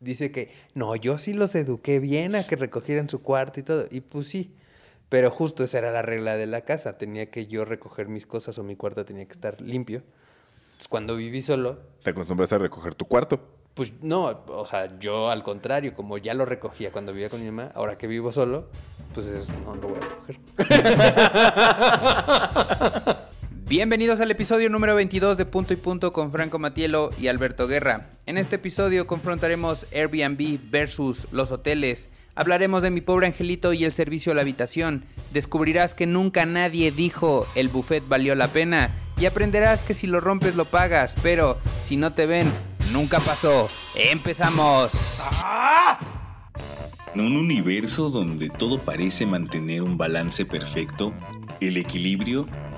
dice que no, yo sí los eduqué bien a que recogieran su cuarto y todo. Y pues sí. Pero justo esa era la regla de la casa. Tenía que yo recoger mis cosas o mi cuarto tenía que estar limpio. Entonces, cuando viví solo, Te acostumbras a recoger tu cuarto. pues no, o sea, yo al contrario, como ya lo recogía cuando vivía con mi mamá, ahora que vivo solo, pues eso no lo voy a recoger. Bienvenidos al episodio número 22 de Punto y Punto con Franco Matielo y Alberto Guerra. En este episodio confrontaremos Airbnb versus los hoteles. Hablaremos de mi pobre angelito y el servicio a la habitación. Descubrirás que nunca nadie dijo el buffet valió la pena. Y aprenderás que si lo rompes lo pagas, pero si no te ven, nunca pasó. ¡Empezamos! En un universo donde todo parece mantener un balance perfecto, el equilibrio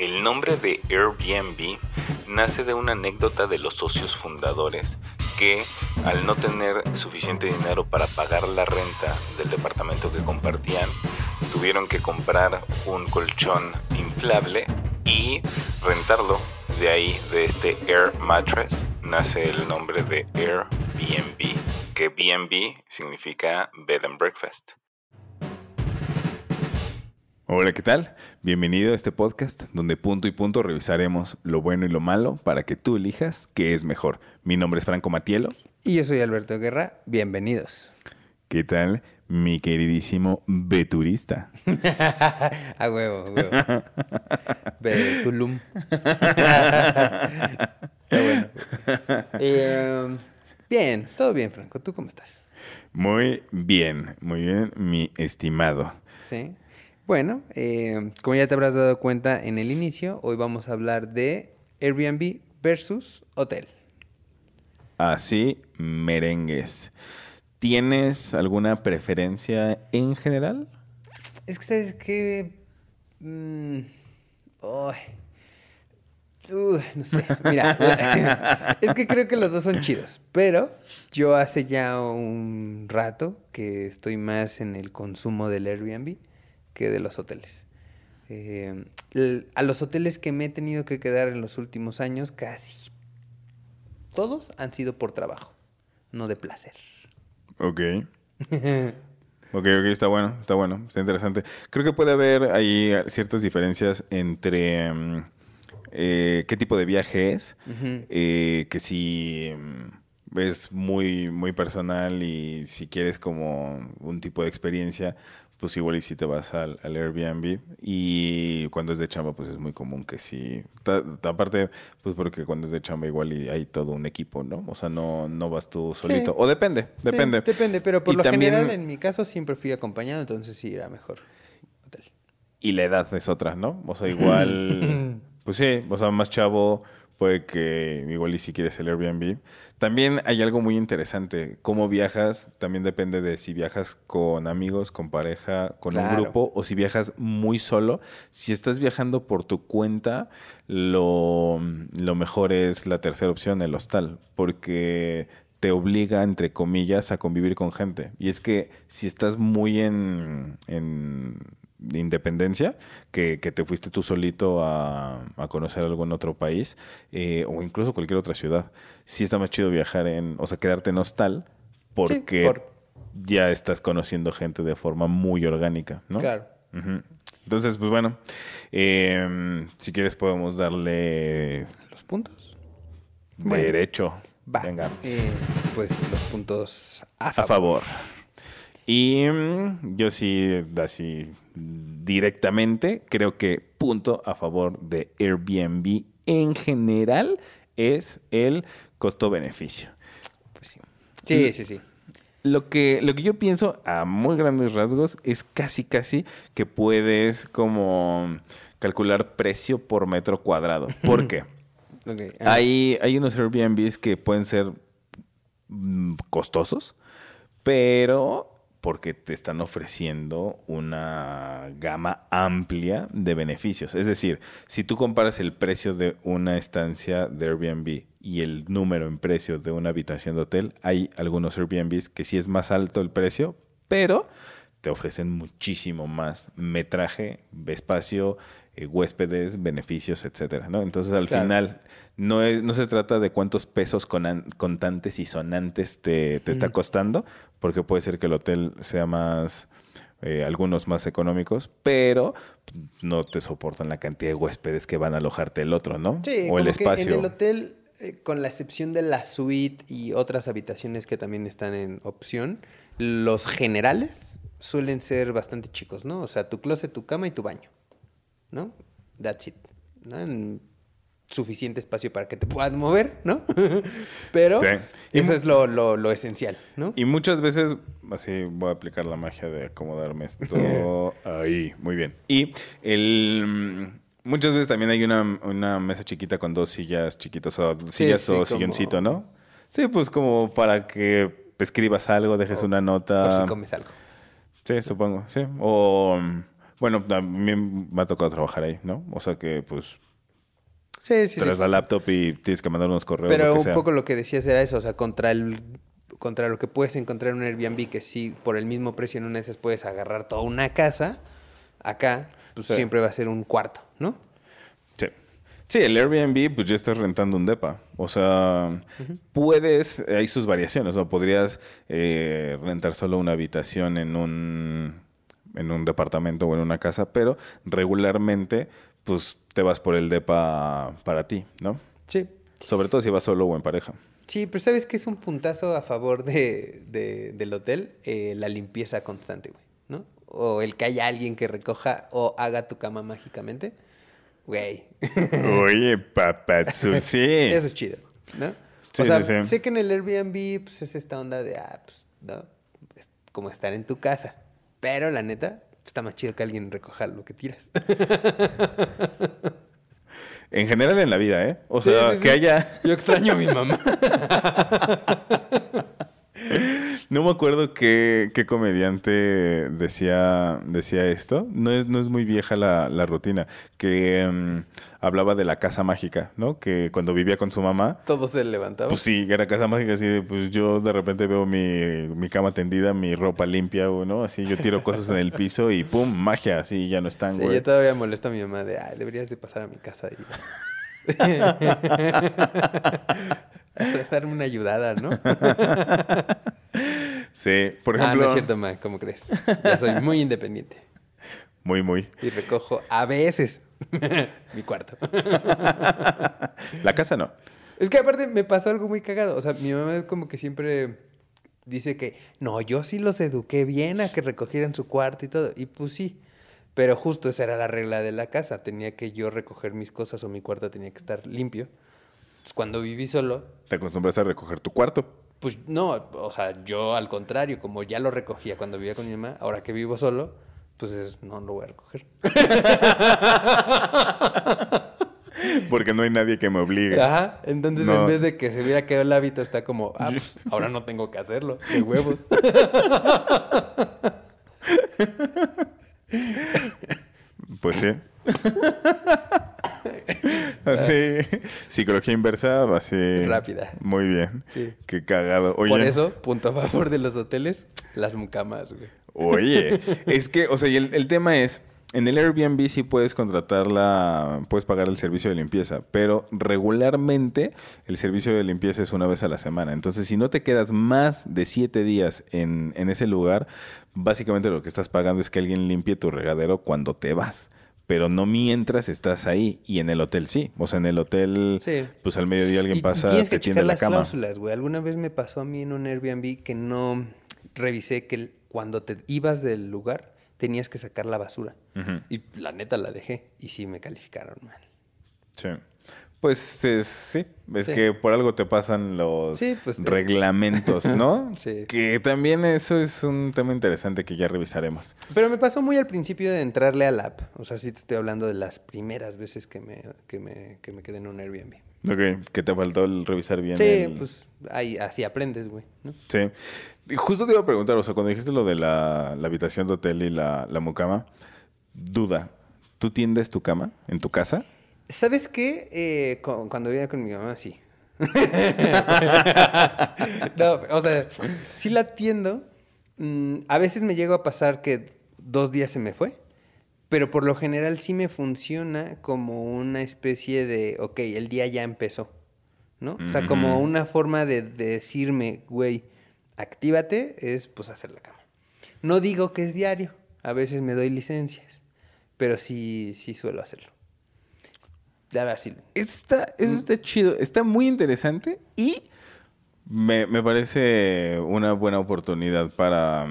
El nombre de Airbnb nace de una anécdota de los socios fundadores que, al no tener suficiente dinero para pagar la renta del departamento que compartían, tuvieron que comprar un colchón inflable y rentarlo. De ahí, de este Air Mattress, nace el nombre de Airbnb, que BNB significa Bed and Breakfast. Hola, ¿qué tal? Bienvenido a este podcast donde punto y punto revisaremos lo bueno y lo malo para que tú elijas qué es mejor. Mi nombre es Franco Matielo. Y yo soy Alberto Guerra. Bienvenidos. ¿Qué tal, mi queridísimo Beturista? a huevo, a huevo. Ve Tulum. Está bueno. Eh, bien, todo bien, Franco. ¿Tú cómo estás? Muy bien, muy bien, mi estimado. Sí. Bueno, eh, como ya te habrás dado cuenta en el inicio, hoy vamos a hablar de Airbnb versus hotel. Así, merengues. ¿Tienes alguna preferencia en general? Es que sabes que... mm. Uh, no sé, mira, es que creo que los dos son chidos, pero yo hace ya un rato que estoy más en el consumo del Airbnb que de los hoteles. Eh, el- a los hoteles que me he tenido que quedar en los últimos años, casi todos han sido por trabajo, no de placer. Ok. Ok, ok, está bueno, está bueno, está interesante. Creo que puede haber ahí ciertas diferencias entre mm, eh, qué tipo de viaje es, eh, que si mm, es muy, muy personal y si quieres como un tipo de experiencia, pues igual y si te vas al, al Airbnb y cuando es de chamba pues es muy común que sí, Ta- ta- aparte pues porque cuando es de chamba igual y hay todo un equipo, ¿no? O sea, no, no vas tú solito, o depende, Sí, depende. depende, pero por Y lo también- general en mi caso siempre fui acompañado, entonces sí era mejor hotel. Y la edad es otra, ¿no? O sea, igual, pues sí, o sea, más chavo, puede que igual y si quieres el Airbnb. También hay algo muy interesante, cómo viajas, también depende de si viajas con amigos, con pareja, con un grupo, o si viajas muy solo. Si estás viajando por tu cuenta, lo, lo mejor es la tercera opción, el hostal, porque te obliga, entre comillas, a convivir con gente. Y es que si estás muy en, en independencia, que, que te fuiste tú solito a, a conocer algo en otro país, eh, o incluso cualquier otra ciudad, sí está más chido viajar en, o sea, quedarte en hostal, porque por- ya estás conociendo gente de forma muy orgánica, ¿no? Claro. Entonces, pues bueno, eh, si quieres podemos darle ¿Los puntos? Bueno. derecho. Va. Venga. Eh, pues los puntos a A favor. favor. Y mm, yo sí, así directamente, creo que punto a favor de Airbnb en general es el costo-beneficio. Pues sí. Sí, sí, sí. Lo que, lo que yo pienso a muy grandes rasgos es casi, casi que puedes como calcular precio por metro cuadrado. ¿Por qué? Ah, Hay, hay unos Airbnbs que pueden ser mm, costosos, pero porque te están ofreciendo una gama amplia de beneficios. Es decir, si tú comparas el precio de una estancia de Airbnb y el número en precio de una habitación de hotel, hay algunos Airbnbs que sí es más alto el precio, pero te ofrecen muchísimo más metraje, espacio, eh, huéspedes, beneficios, etcétera, ¿no? Entonces, al Claro. final, no, es, no se trata de cuántos pesos conan- contantes y sonantes te, te está costando, porque puede ser que el hotel sea más, eh, algunos más económicos, pero no te soportan la cantidad de huéspedes que van a alojarte el otro, ¿no? Sí, o el espacio. en el hotel, eh, con la excepción de la suite y otras habitaciones que también están en opción, los generales suelen ser bastante chicos, ¿no? O sea, tu closet, tu cama y tu baño, ¿no? That's it. ¿no? En suficiente espacio para que te puedas mover, ¿no? Pero Sí. Eso es lo, lo- lo esencial, ¿no? Y muchas veces, así voy a aplicar la magia de acomodarme esto ahí, muy bien. Y el mm, muchas veces también hay una, una mesa chiquita con dos sillas chiquitas o sillas sí, o como- silloncito, ¿no? Sí, pues como para que escribas algo, dejes una nota. Por si comes algo. Sí, supongo, sí. O bueno, a mí me ha tocado trabajar ahí, ¿no? O sea que pues Sí, sí, traes sí. la laptop y tienes que mandar unos correos. Pero lo que un sea. poco lo que decías era eso, o sea, contra el contra lo que puedes encontrar en un Airbnb, que sí, por el mismo precio en una de esas puedes agarrar toda una casa, acá pues Sí. siempre va a ser un cuarto, ¿no? Sí. Sí, el Airbnb, pues ya estás rentando un depa. O sea, puedes, hay sus variaciones, ¿no? Podrías eh, rentar solo una habitación en un, en un departamento o en una casa, pero regularmente, pues te vas por el depa para ti, ¿no? Sí. Sobre todo si vas solo o en pareja. Sí, pero ¿sabes qué es un puntazo a favor de, de- del hotel? Eh, la limpieza constante, güey, ¿no? O el que haya alguien que recoja o haga tu cama mágicamente. Güey, Oye, papazul, sí. eso es chido, ¿no? Sí, o sea, sí, sí. sé que en el Airbnb pues, es esta onda de, ah, pues, ¿no? Es como estar en tu casa. Pero la neta, está más chido que alguien recoja lo que tiras. En general en la vida, ¿eh? O sea, que haya... Yo extraño a mi mamá. No me acuerdo qué, qué comediante decía, decía esto. No es, no es muy vieja la, la rutina. Que mm, hablaba de la casa mágica, ¿no? Que cuando vivía con su mamá, Todo se levantaba. pues sí, era casa mágica. Así de, pues yo de repente veo mi, mi cama tendida, mi ropa limpia, ¿no? Así yo tiro cosas en el piso y ¡pum! Magia, así ya no están, Sí, güey. yo todavía molesto a mi mamá de, ay, deberías de pasar a mi casa y... Darme una ayudada, ¿no? Sí, por ah, ejemplo. no es cierto, ma, ¿cómo crees? Ya soy muy independiente. Muy, muy. Y recojo a veces mi cuarto. La casa no. Es que aparte me pasó algo muy cagado. O sea, mi mamá como que siempre dice que, no, yo sí los eduqué bien a que recogieran su cuarto y todo. Y pues sí. Pero justo esa era la regla de la casa. Tenía que yo recoger mis cosas o mi cuarto tenía que estar limpio. Entonces, cuando viví solo, Te acostumbras a recoger tu cuarto. pues no, o sea, yo al contrario, como ya lo recogía cuando vivía con mi mamá, ahora que vivo solo, pues es- no lo voy a recoger. Porque no hay nadie que me obligue. Ajá, entonces No. en vez de que se hubiera quedado el hábito, está como, ah, pues ahora no tengo que hacerlo, de huevos. Pues sí. así, psicología inversa, así. Rápida. Muy bien. Sí. Qué cagado. Oye, Por eso, punto a favor de los hoteles, las mucamas, güey. Oye, es que, o sea, y el, el tema es, en el Airbnb sí puedes contratarla, puedes pagar el servicio de limpieza, pero regularmente el servicio de limpieza es una vez a la semana. Entonces, si no te quedas más de siete días en, en ese lugar, básicamente lo que estás pagando es que alguien limpie tu regadero cuando te vas. Pero no mientras estás ahí. Y en el hotel sí. O sea, en el hotel, Sí. pues al mediodía alguien Y- y pasa, tienes te que tiende checar la las cama. cláusulas, güey. Alguna vez me pasó a mí en un Airbnb que no revisé que cuando te ibas del lugar tenías que sacar la basura. Y la neta la dejé. Y sí me calificaron mal. Sí. Pues es- sí, es Sí. que por algo te pasan los Sí, pues, reglamentos, ¿no? Sí. Que también eso es un tema interesante que ya revisaremos. Pero me pasó muy al principio de entrarle al app. O sea, sí te estoy hablando de las primeras veces que me, que me, que me quedé en un Airbnb. Ok, que te faltó el revisar bien. Sí, el- pues ahí, así aprendes, güey. ¿no? Sí. Y justo te iba a preguntar, o sea, cuando dijiste lo de la, la habitación de hotel y la, la mucama, duda, ¿tú tiendes tu cama en tu casa? ¿Sabes qué? Eh, cu- cuando vivía con mi mamá, sí. no, o sea, sí la atiendo. Mm, a veces me llego a pasar que dos días se me fue, pero por lo general sí me funciona como una especie de, ok, el día ya empezó, ¿no? O sea, como una forma de, de decirme, güey, actívate, es pues hacer la cama. No digo que es diario, a veces me doy licencias, pero sí, sí suelo hacerlo. Verdad, sí. Eso está, eso está chido, está muy interesante y me, me parece una buena oportunidad para,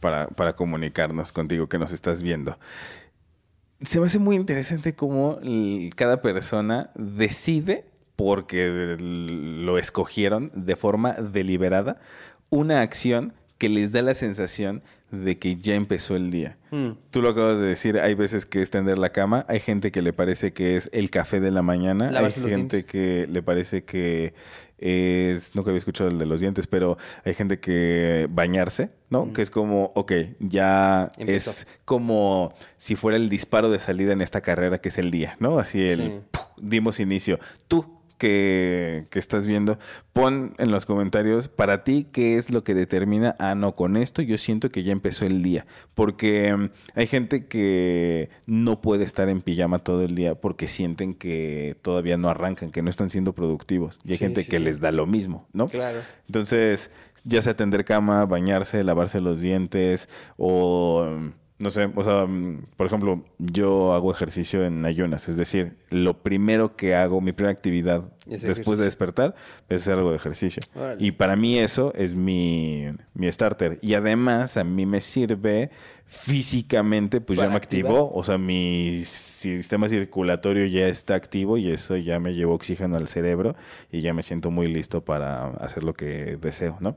para, para comunicarnos contigo que nos estás viendo. Se me hace muy interesante cómo cada persona decide, porque lo escogieron de forma deliberada, una acción que les da la sensación de que ya empezó el día. Mm. Tú lo acabas de decir, hay veces que es tender la cama, hay gente que le parece que es el café de la mañana, hay Lavarse gente que le parece que es, nunca había escuchado el de los dientes, pero hay gente que bañarse, ¿no? Que es como, ok, ya Empezó. es como si fuera el disparo de salida en esta carrera que es el día, ¿no? Así el, Sí. ¡puf! dimos inicio. Tú que, que estás viendo, pon en los comentarios para ti qué es lo que determina, ah, no, con esto yo siento que ya empezó el día. Porque mm, hay gente que no puede estar en pijama todo el día porque sienten que todavía no arrancan, que no están siendo productivos. Y hay Sí, gente sí, que sí. les da lo mismo, ¿no? Claro. Entonces, ya sea tender cama, bañarse, lavarse los dientes o mm, no sé, o sea, mm, por ejemplo, yo hago ejercicio en ayunas, es decir, lo primero que hago, mi primera actividad Es después de despertar es hacer algo de ejercicio. Y para mí eso es mi, mi starter. Y además a mí me sirve físicamente, pues ya me activar. activó, o sea, mi sistema circulatorio ya está activo y eso ya me llevó oxígeno al cerebro y ya me siento muy listo para hacer lo que deseo, ¿no?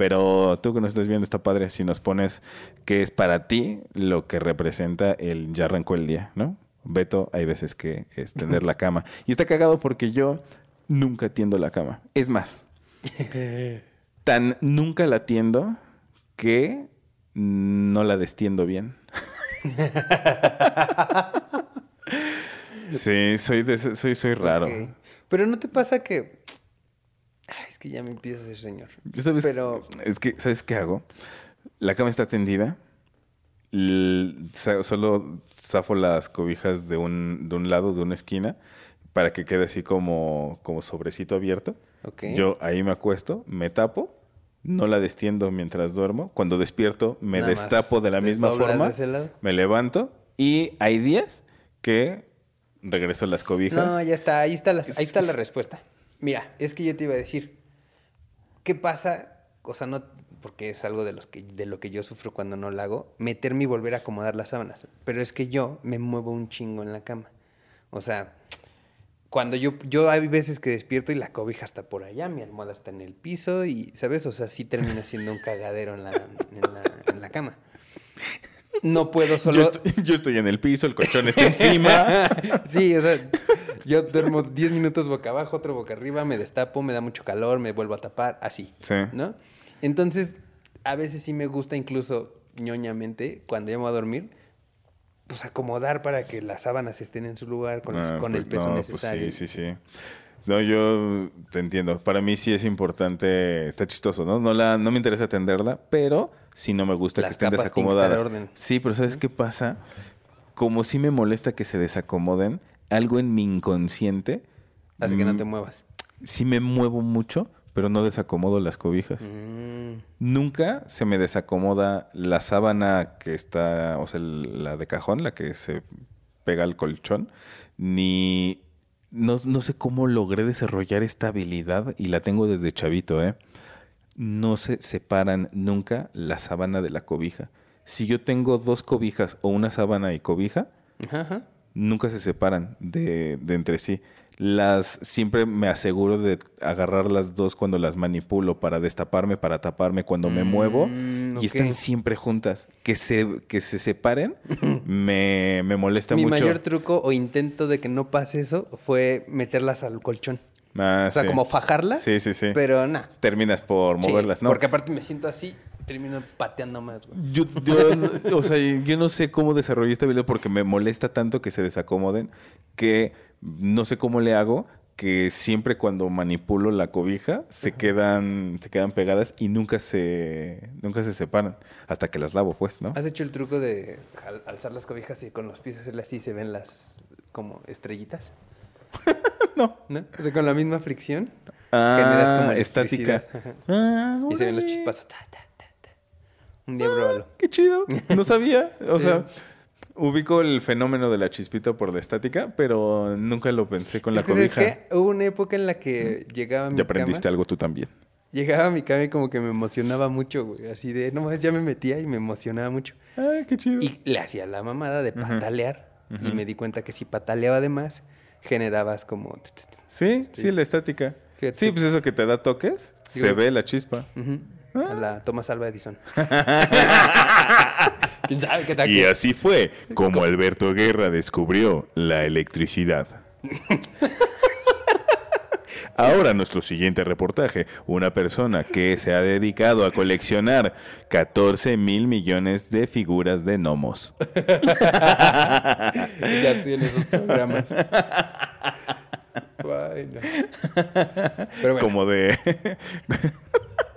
Pero tú que nos estás viendo está padre si nos pones qué es para ti lo que representa el ya arrancó el día, ¿no? Beto, hay veces que es tender la cama. Y está cagado porque yo nunca tiendo la cama. Es más, tan nunca la tiendo que no la destiendo bien. sí, soy, de soy, soy raro. Pero no te pasa que. Que ya me empieza a ser señor. Sabes, Pero- es que, ¿sabes qué hago? La cama está tendida. solo zafo las cobijas de un, de un lado, de una esquina, para que quede así como, como sobrecito abierto. Ok. Yo ahí me acuesto, me tapo, no la destiendo mientras duermo. Cuando despierto, me Nada destapo de la misma forma, de ese lado. me levanto y hay días que regreso las cobijas. No, ya está, ahí está, la, ahí está la Es- respuesta. Mira, es que yo te iba a decir, ¿qué pasa? O sea, no, porque es algo de, los que, de lo que yo sufro cuando no la hago, meterme y volver a acomodar las sábanas. Pero es que yo me muevo un chingo en la cama. O sea, cuando yo, yo hay veces que despierto y la cobija está por allá, mi almohada está en el piso y, ¿sabes? O sea, sí termino siendo un cagadero en la, en la, en la cama. No puedo solo... Yo, estoy, yo estoy en el piso, el colchón está encima. sí, o sea, yo duermo 10 minutos boca abajo, otro boca arriba, me destapo, me da mucho calor, me vuelvo a tapar, así. Sí. ¿No? Entonces, a veces sí me gusta incluso ñoñamente, cuando voy a dormir, pues acomodar para que las sábanas estén en su lugar con, Ah, con pues el peso no, pues necesario. sí, sí, sí. No, yo te entiendo. Para mí sí es importante, está chistoso, ¿no? No, la, no me interesa atenderla, pero sí no me gusta Las que estén capas desacomodadas. en orden. Sí, pero ¿sabes qué pasa? Como sí me molesta que se desacomoden, algo en mi inconsciente Hace que no te mm, muevas. sí me muevo mucho, pero no desacomodo las cobijas. Mm, Nunca se me desacomoda la sábana que está, o sea, la de cajón, la que se pega al colchón, ni... No, no sé cómo logré desarrollar esta habilidad y la tengo desde chavito, ¿eh? No se separan nunca la sábana de la cobija. Si yo tengo dos cobijas o una sábana y cobija, ajá, ajá. Nunca se separan de, de entre sí. las siempre me aseguro de agarrar las dos cuando las manipulo para destaparme, para taparme cuando me muevo Mm, y ok. están siempre juntas. Que se, que se separen me, me molesta Mi mucho. mayor truco o intento de que no pase eso fue meterlas al colchón. Ah, o sea, sí. como fajarlas. Sí, sí, sí. Pero nada. Terminas por moverlas, ¿no? Porque aparte me siento así, termino pateando más, güey. Yo, o sea, yo no sé cómo desarrollé esta habilidad porque me molesta tanto que se desacomoden que no sé cómo le hago que siempre cuando manipulo la cobija se quedan se quedan pegadas y nunca se nunca se separan hasta que las lavo pues no ¿Has hecho el truco de al- alzar las cobijas y con los pies hacerle así y se ven las como estrellitas? no ¿No? O sea, con la misma fricción ah, generas como estática ah, y se ven los órale. chispazos. ta, ta, ta, ta. Un día pruébalo. qué chido no sabía o Sí. sea ubico el fenómeno de la chispita por la estática pero nunca lo pensé con la Es que, ¿sabes cobija? Hubo una época en la que llegaba a mi ya aprendiste cama, algo tú también llegaba a mi cama y como que me emocionaba mucho, güey. Así de, no más, ya me metía y me emocionaba mucho. ah qué chido Y le hacía la mamada de patalear. Y me di cuenta que si pataleaba de más, generabas como... Sí, sí, la estática. Fíjate. Sí, pues eso que te da toques, se ve la chispa. Ujú. A la Thomas Alva Edison. ¿Quién sabe qué tal? Y así fue como Alberto Guerra descubrió la electricidad. Ahora nuestro siguiente reportaje, una persona que se ha dedicado a coleccionar 14 mil millones de figuras de gnomos. ya tiene esos programas. Pero bueno. Como de...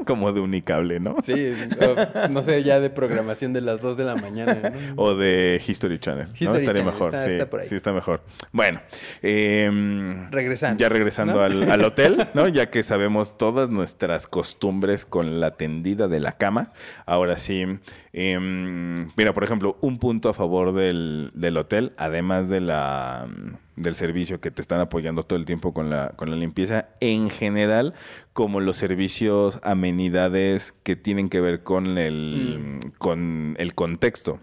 como de unicable, ¿no? Sí, o, no sé, ya de programación de las 2 de la mañana. ¿no? O de History Channel. ¿no? History Estaría Channel, mejor. está- sí, está por ahí. sí, está mejor. Bueno, em, Regresando, Ya regresando ¿no? al, al hotel, ¿no? Ya que sabemos todas nuestras costumbres con la tendida de la cama. Ahora sí, em, mira, por ejemplo, un punto a favor del, del hotel, además de la del servicio que te están apoyando todo el tiempo con la, con la limpieza, en general, como los servicios, amenidades que tienen que ver con el, con el contexto.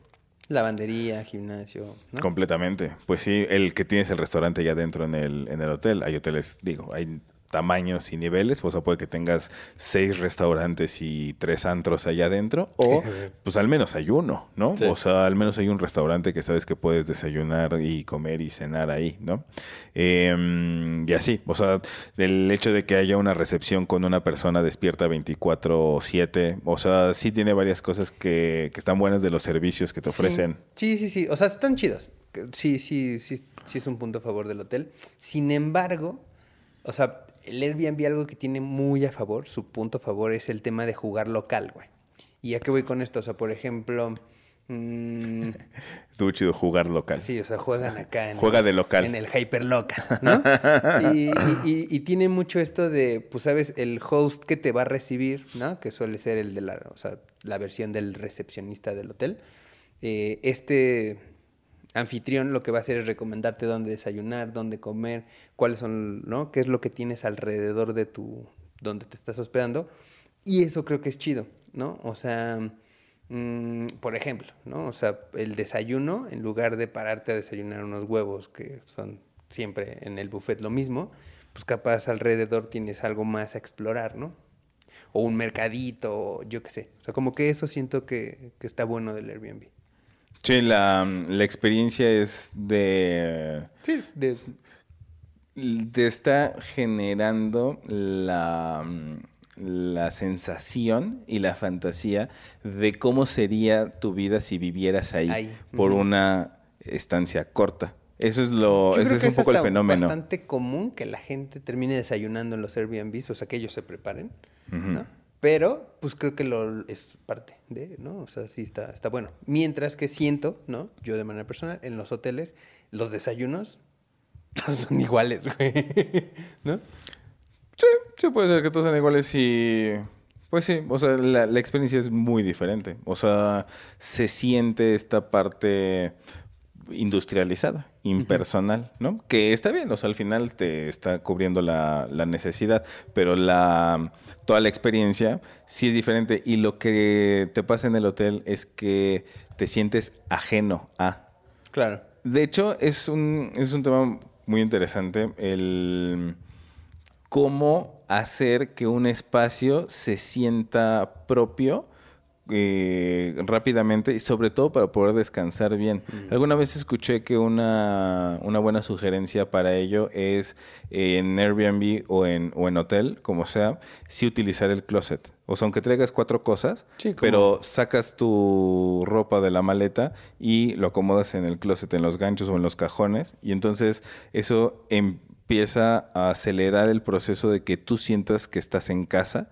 Lavandería, gimnasio, ¿no? Completamente. Pues sí, el que tienes el restaurante ya dentro en el, en el hotel. Hay hoteles, digo, hay tamaños y niveles. O sea, puede que tengas seis restaurantes y tres antros allá adentro. O, pues al menos hay uno, ¿no? Sí. O sea, al menos hay un restaurante que sabes que puedes desayunar y comer y cenar ahí, ¿no? Eh, y así. O sea, el hecho de que haya una recepción con una persona despierta 24-7. O sea, sí tiene varias cosas que, que están buenas de los servicios que te Sí. ofrecen. Sí, sí, sí. O sea, están chidos. Sí, sí, sí, sí es un punto a favor del hotel. Sin embargo, o sea, el Airbnb algo que tiene muy a favor, su punto a favor es el tema de jugar local, güey. ¿Y a qué voy con esto? O sea, por ejemplo, mm, Estuvo chido jugar local. sí, o sea, juegan acá en, Juega de local. en el hyperlocal, ¿no? y, y- y- y tiene mucho esto de, pues, sabes, el host que te va a recibir, ¿no? Que suele ser el de la, o sea, la versión del recepcionista del hotel. Eh, este anfitrión lo que va a hacer es recomendarte dónde desayunar, dónde comer, cuáles son, ¿no? Qué es lo que tienes alrededor de tu, donde te estás hospedando. Y eso creo que es chido, ¿no? O sea, mm, por ejemplo, ¿no? O sea, el desayuno, en lugar de pararte a desayunar unos huevos que son siempre en el buffet lo mismo, pues capaz alrededor tienes algo más a explorar, ¿no? O un mercadito, yo qué sé. O sea, como que eso siento que, que está bueno del Airbnb. Sí, la, la experiencia es de... Sí, de, Te está generando la, la sensación y la fantasía de cómo sería tu vida si vivieras ahí, Ahí, por una estancia corta. Eso es lo, Yo creo es que un poco el fenómeno. bastante común que la gente termine desayunando en los Airbnbs, o sea, que ellos se preparen. ¿no? Pero, pues creo que lo es parte de, ¿no? O sea, sí está, está bueno. Mientras que siento, ¿no? Yo de manera personal, en los hoteles, los desayunos son iguales, güey. ¿No? Sí, sí puede ser que todos sean iguales y... Pues sí, o sea, la, la experiencia es muy diferente. O sea, se siente esta parte industrializada, impersonal, ¿no? Que está bien, o sea, al final te está cubriendo la, la necesidad, pero la toda la experiencia sí es diferente y lo que te pasa en el hotel es que te sientes ajeno a... Claro. De hecho, es un, es un tema muy interesante el cómo hacer que un espacio se sienta propio eh, rápidamente y sobre todo para poder descansar bien. Alguna vez escuché que una, una buena sugerencia para ello es eh, en Airbnb o en, o en hotel, como sea, sí utilizar el closet. O sea, aunque traigas cuatro cosas, Sí, pero sacas tu ropa de la maleta y lo acomodas en el closet, en los ganchos o en los cajones. Y entonces eso empieza a acelerar el proceso de que tú sientas que estás en casa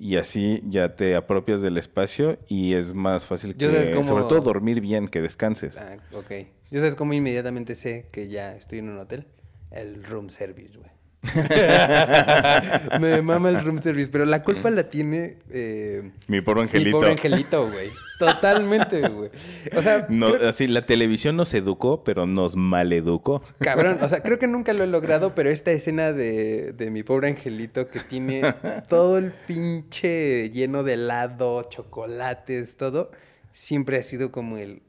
y así ya te apropias del espacio y es más fácil que, cómo- sobre todo dormir bien, que descanses. Ah, ok. Yo sabes cómo inmediatamente sé que ya estoy en un hotel. El room service, güey. Me mama el room service, pero la culpa la tiene eh, Mi pobre mi angelito. pobre angelito, güey. Totalmente, güey. O sea, No, creo- así, la televisión nos educó, pero nos maleducó. cabrón, o sea, creo que nunca lo he logrado, pero esta escena de, de mi pobre angelito que tiene todo el pinche lleno de helado, chocolates, todo, siempre ha sido como el...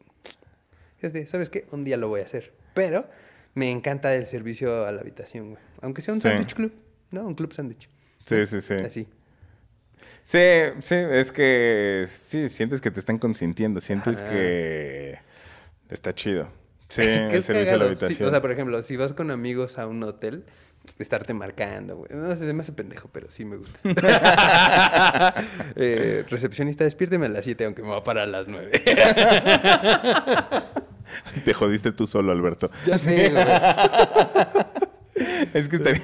¿sabes qué? Un día lo voy a hacer. Pero me encanta el servicio a la habitación, güey. Aunque sea un Sí. sándwich club, ¿no? Un club sándwich. Sí, sí, sí. Así. Sí, sí, es que sí, sientes que te están consintiendo, sientes que está chido. Sí, el servicio a la. Sí, habitación. o sea, por ejemplo, si vas con amigos a un hotel, estarte marcando, güey. No sé, se me hace pendejo, pero sí me gusta. Eh, recepcionista, despiérteme a las 7, aunque me va a parar a las 9. Te jodiste tú solo, Alberto. ya sé, güey. Es que estaría...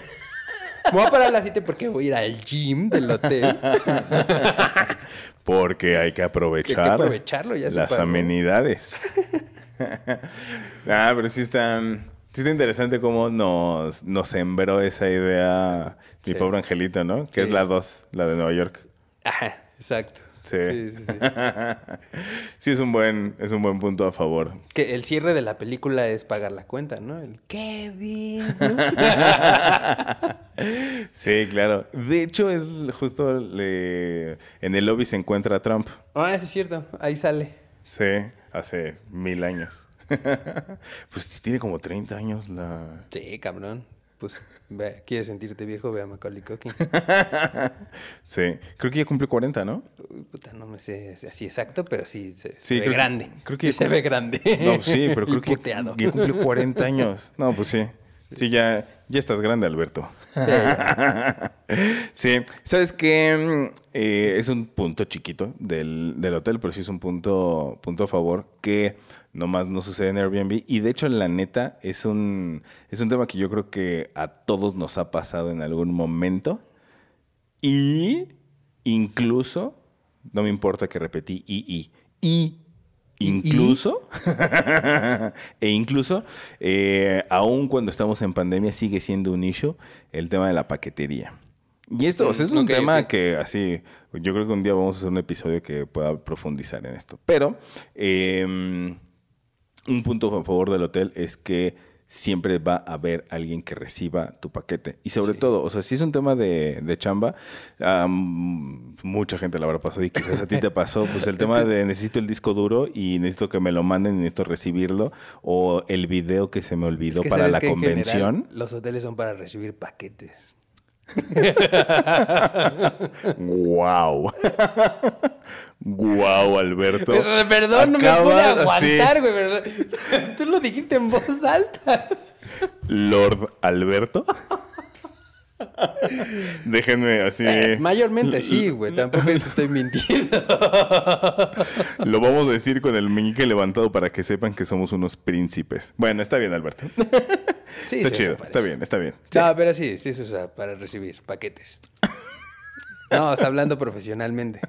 Me voy a parar a las 7 porque voy a ir al gym del hotel. Porque hay que aprovechar, hay que aprovecharlo, ya las amenidades. ah, pero sí está, sí está interesante cómo nos, nos sembró esa idea mi pobre angelito, ¿no? Que es la sí. 2, la de Nueva York. Ajá, exacto. Sí. Sí, sí, sí. sí, es un buen, es un buen punto a favor. Que el cierre de la película es pagar la cuenta, ¿no? El Kevin. Sí, claro. De hecho, es justo le- en el lobby se encuentra Trump. Ah, sí es cierto. Ahí sale. Sí, hace mil años. pues tiene como 30 años la... Sí, cabrón. Pues, ve, ¿quieres sentirte viejo? Ve a Macaulay Culkin. Sí, creo que ya cumplió 40, ¿no? Uy, puta, no me sé así exacto, pero sí se, ve creo- grande. creo que Sí se ve grande. No, sí, pero creo que ya cumplió 40 años. No, pues sí. Sí, ya, ya estás grande, Alberto. Sí. Sí, sabes que es un punto chiquito del, del hotel, pero sí es un punto, punto a favor que nomás no sucede en Airbnb. Y de hecho, la neta, es un, es un tema que yo creo que a todos nos ha pasado en algún momento. Y incluso, no me importa que repetí, y, y, y, incluso, e incluso, eh, aún cuando estamos en pandemia, sigue siendo un issue el tema de la paquetería. Y esto o sea, es un tema que así, yo creo que un día vamos a hacer un episodio que pueda profundizar en esto. Pero eh, un punto a favor del hotel es que siempre va a haber alguien que reciba tu paquete. Y sobre Sí. todo, o sea, si es un tema de, de chamba, am, mucha gente la habrá pasado y quizás a ti te pasó, pues el tema de necesito el disco duro y necesito que me lo manden y necesito recibirlo, o el video que se me olvidó Es que para la que en general convención. los hoteles son para recibir paquetes. ¡Wow! ¡Wow, Alberto! Perdón, no me pude sí. aguantar, güey. ¿verdad? Tú lo dijiste en voz alta. Lord Alberto. Déjenme así. Eh, mayormente sí, güey. Tampoco es que estoy mintiendo. Lo vamos a decir con el meñique levantado para que sepan que somos unos príncipes. Bueno, está bien, Alberto. Sí, está sí, chido, eso está bien, está bien. No, pero sí, sí se usa para recibir paquetes. No, está hablando profesionalmente.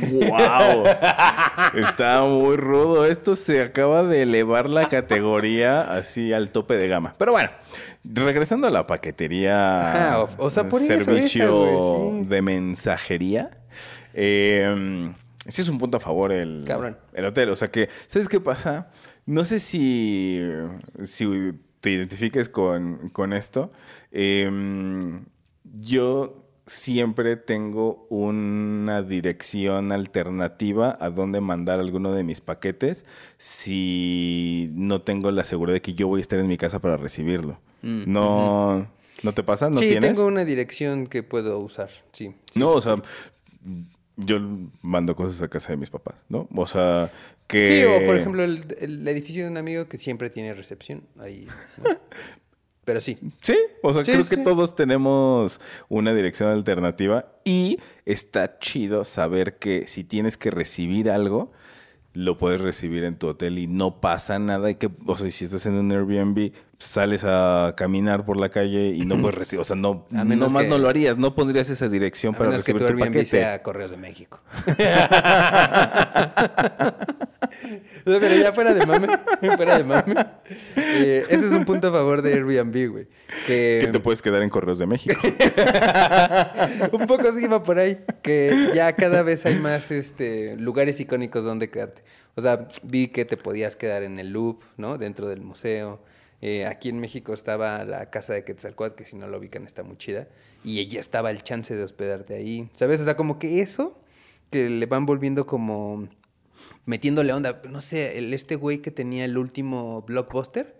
¡Wow! Está muy rudo. Esto se acaba de elevar la categoría así al tope de gama. Pero bueno, regresando a la paquetería. Ajá, o- o sea, por eso servicio esa, güey, sí. de mensajería. eh, sí es un punto a favor el, Cabrón. el hotel. O sea que, ¿sabes qué pasa? No sé si, si te identifiques con, con esto. Eh, yo siempre tengo una dirección alternativa a dónde mandar alguno de mis paquetes si no tengo la seguridad de que yo voy a estar en mi casa para recibirlo. No, ¿no te pasa? ¿No sí, tienes? tengo una dirección que puedo usar, sí. sí, No, sí, o sea, yo mando cosas a casa de mis papás, ¿no? O sea, que... Sí, o por ejemplo el, el edificio de un amigo que siempre tiene recepción ahí. ¿no? Pero sí. Sí, o sea, Sí, creo sí, que todos tenemos una dirección alternativa y está chido saber que si tienes que recibir algo, lo puedes recibir en tu hotel y no pasa nada. Y que, o sea, si estás en un Airbnb, sales a caminar por la calle y no puedes recibir, o sea, no, A menos nomás que- no lo harías, no pondrías esa dirección A para menos que recibir tu tu Airbnb paquete. sea Correos de México. Pero ya fuera de mame, fuera de mame. Eh, ese es un punto a favor de Airbnb, güey. Que, Que te puedes quedar en Correos de México. un poco sí va por ahí. Que ya cada vez hay más este, lugares icónicos donde quedarte. O sea, vi que te podías quedar en el Loop, ¿no? Dentro del museo. Eh, aquí en México estaba la casa de Quetzalcóatl, que si no lo ubican está muy chida. Y ya estaba el chance de hospedarte ahí. ¿Sabes? O sea, como que eso que le van volviendo como metiéndole onda. No sé, el, este güey que tenía el último blockbuster,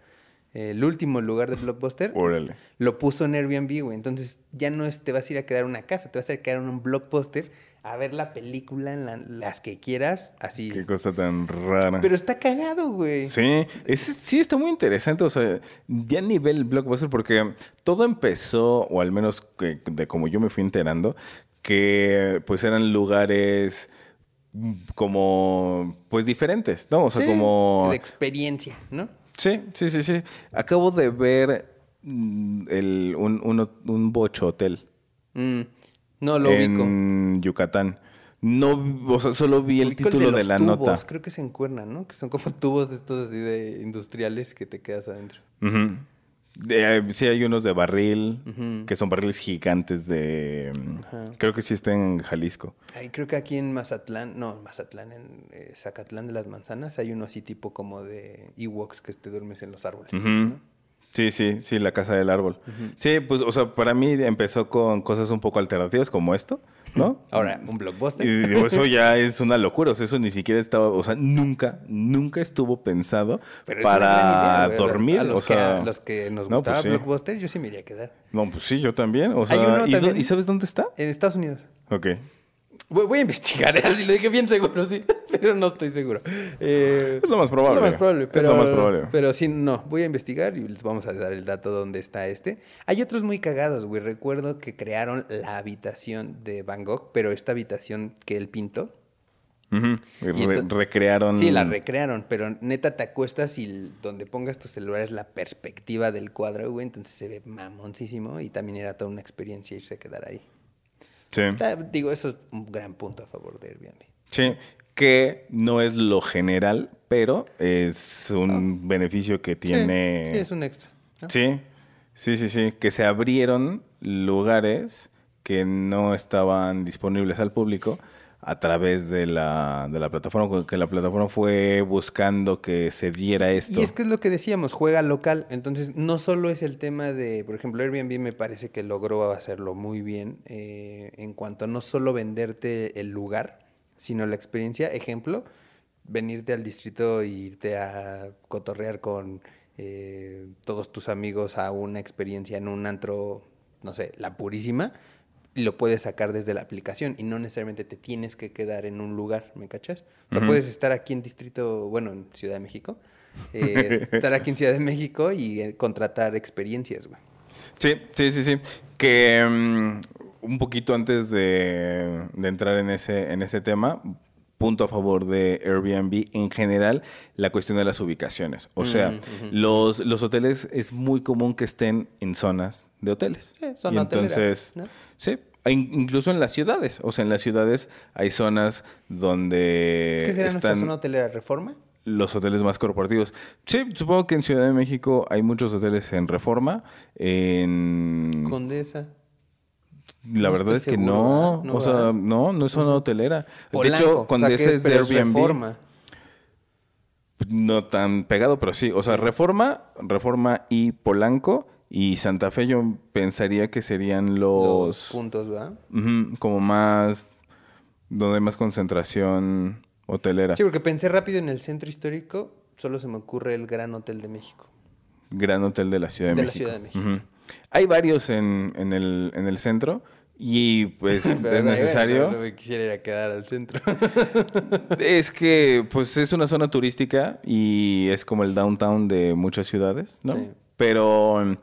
el último lugar de blockbuster, Órale. lo puso en Airbnb, güey. Entonces ya no es, te vas a ir a quedar una casa, te vas a ir a quedar en un blockbuster a ver la película en la- las que quieras, así. Qué cosa tan rara. Pero está cagado, güey. Sí, ese sí está muy interesante, o sea, ya a nivel blockbuster, porque todo empezó, o al menos que- de como yo me fui enterando, que pues eran lugares como, pues diferentes, ¿no? O sea, Sí, como... De experiencia, ¿no? Sí, sí, sí, sí. Acabo de ver mm, el, un, un, un bocho hotel Mm, no lo ubico. en Yucatán. No, o sea, solo vi el título de, los la tubos, nota. Creo que se encuernan, ¿no? Que son como tubos de estos así de industriales que te quedas adentro. De- eh, sí, hay unos de barril, que son barriles gigantes de... mm, Creo que sí está en Jalisco. Ay, creo que aquí en Mazatlán, no, Mazatlán, en eh, Zacatlán de las Manzanas, hay uno así tipo como de Ewoks que te duermes en los árboles. Ujú. Sí, sí, sí, la casa del árbol. Sí, pues, o sea, para mí empezó con cosas un poco alternativas como esto, ¿no? Ahora, un blockbuster. Y digo, eso ya es una locura, o sea, eso ni siquiera estaba, o sea, nunca, nunca estuvo pensado Pero idea, para dormir, A los, o sea... que, a los que nos no, gustaba pues sí. Blockbuster, yo sí me iría a quedar. No, pues sí, yo también, o Hay sea, uno ¿y, también- ¿y sabes dónde está? En Estados Unidos. Ok. Voy, a investigar, ¿eh? así lo dije bien seguro, sí, pero no estoy seguro. Eh, Es lo más probable. Es lo más probable, Es pero, lo más probable. pero sí, no, voy a investigar y les vamos a dar el dato donde está este. Hay otros muy cagados, güey. Recuerdo que crearon la habitación de Van Gogh, pero esta habitación que él pintó. Y Re- recrearon... Sí, la recrearon, pero neta te acuestas y donde pongas tu celular es la perspectiva del cuadro, güey. Entonces se ve mamoncísimo y también era toda una experiencia irse a quedar ahí. Sí. O sea, digo, eso es un gran punto a favor de Airbnb. Sí, que no es lo general, pero es un beneficio que tiene... Sí, sí, es un extra. ¿no? Sí, sí, sí, sí, que se abrieron lugares que no estaban disponibles al público a través de la, de la plataforma, que la plataforma fue buscando que se diera esto. Y es que es lo que decíamos, juega local. Entonces, no solo es el tema de, por ejemplo, Airbnb me parece que logró hacerlo muy bien eh, en cuanto a no solo venderte el lugar, sino la experiencia. Ejemplo, venirte al distrito e irte a cotorrear con eh, todos tus amigos a una experiencia en un antro, no sé, la purísima. Y lo puedes sacar desde la aplicación y no necesariamente te tienes que quedar en un lugar, ¿me cachas? O sea, puedes estar aquí en Distrito, bueno, en Ciudad de México, eh, estar aquí en Ciudad de México y eh, contratar experiencias, güey. Sí, sí, sí, sí. Que mm, un poquito antes de, de entrar en ese, en ese tema, punto a favor de Airbnb en general, la cuestión de las ubicaciones. O sea, Mm, los, los hoteles es muy común que estén en zonas de hoteles. Sí, zona y entonces, ¿no? sí, in- incluso en las ciudades. O sea, en las ciudades hay zonas donde ¿Qué será nuestra están zona hotelera? ¿Reforma? los hoteles más corporativos. Sí, supongo que en Ciudad de México hay muchos hoteles en Reforma, en... Condesa. La verdad es que seguro, no, ¿verdad? No, o sea, ¿verdad? no, no es zona hotelera. Polanco, de hecho, o sea, Condesa que es de Airbnb. Reforma. No tan pegado, pero sí. O sea, Reforma, Reforma y Polanco Y Santa Fe yo pensaría que serían Los los... puntos. Ujú, como más... Donde hay más concentración hotelera. Sí, porque pensé rápido en el centro histórico, solo se me ocurre el Gran Hotel de México. Gran Hotel de la Ciudad de, De la México. Ciudad de México. Hay varios en, en el, en el centro y pues Pero, es necesario. No me quisiera ir a quedar al centro. Es que pues es una zona turística y es como el downtown de muchas ciudades, ¿no? Sí. Pero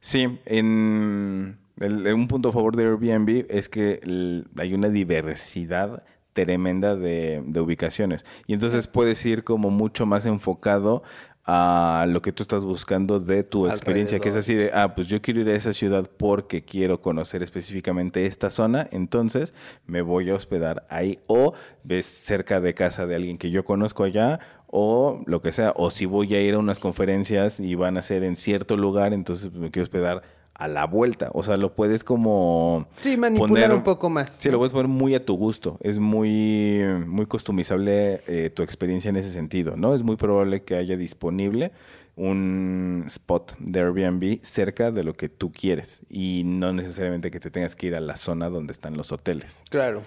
sí, en el- un punto a favor de Airbnb es que el- hay una diversidad tremenda de, de ubicaciones. Y entonces puedes ir como mucho más enfocado a lo que tú estás buscando de tu experiencia, que es así de, ah, pues yo quiero ir a esa ciudad porque quiero conocer específicamente esta zona, entonces me voy a hospedar ahí o ves cerca de casa de alguien que yo conozco allá o lo que sea, o si voy a ir a unas conferencias y van a ser en cierto lugar, entonces me quiero hospedar a la vuelta, o sea, lo puedes como Sí, manipular un poco más. Sí, lo puedes poner muy a tu gusto. Es muy, muy customizable eh, tu experiencia en ese sentido, ¿no? Es muy probable que haya disponible un spot de Airbnb cerca de lo que tú quieres y no necesariamente que te tengas que ir a la zona donde están los hoteles. Claro.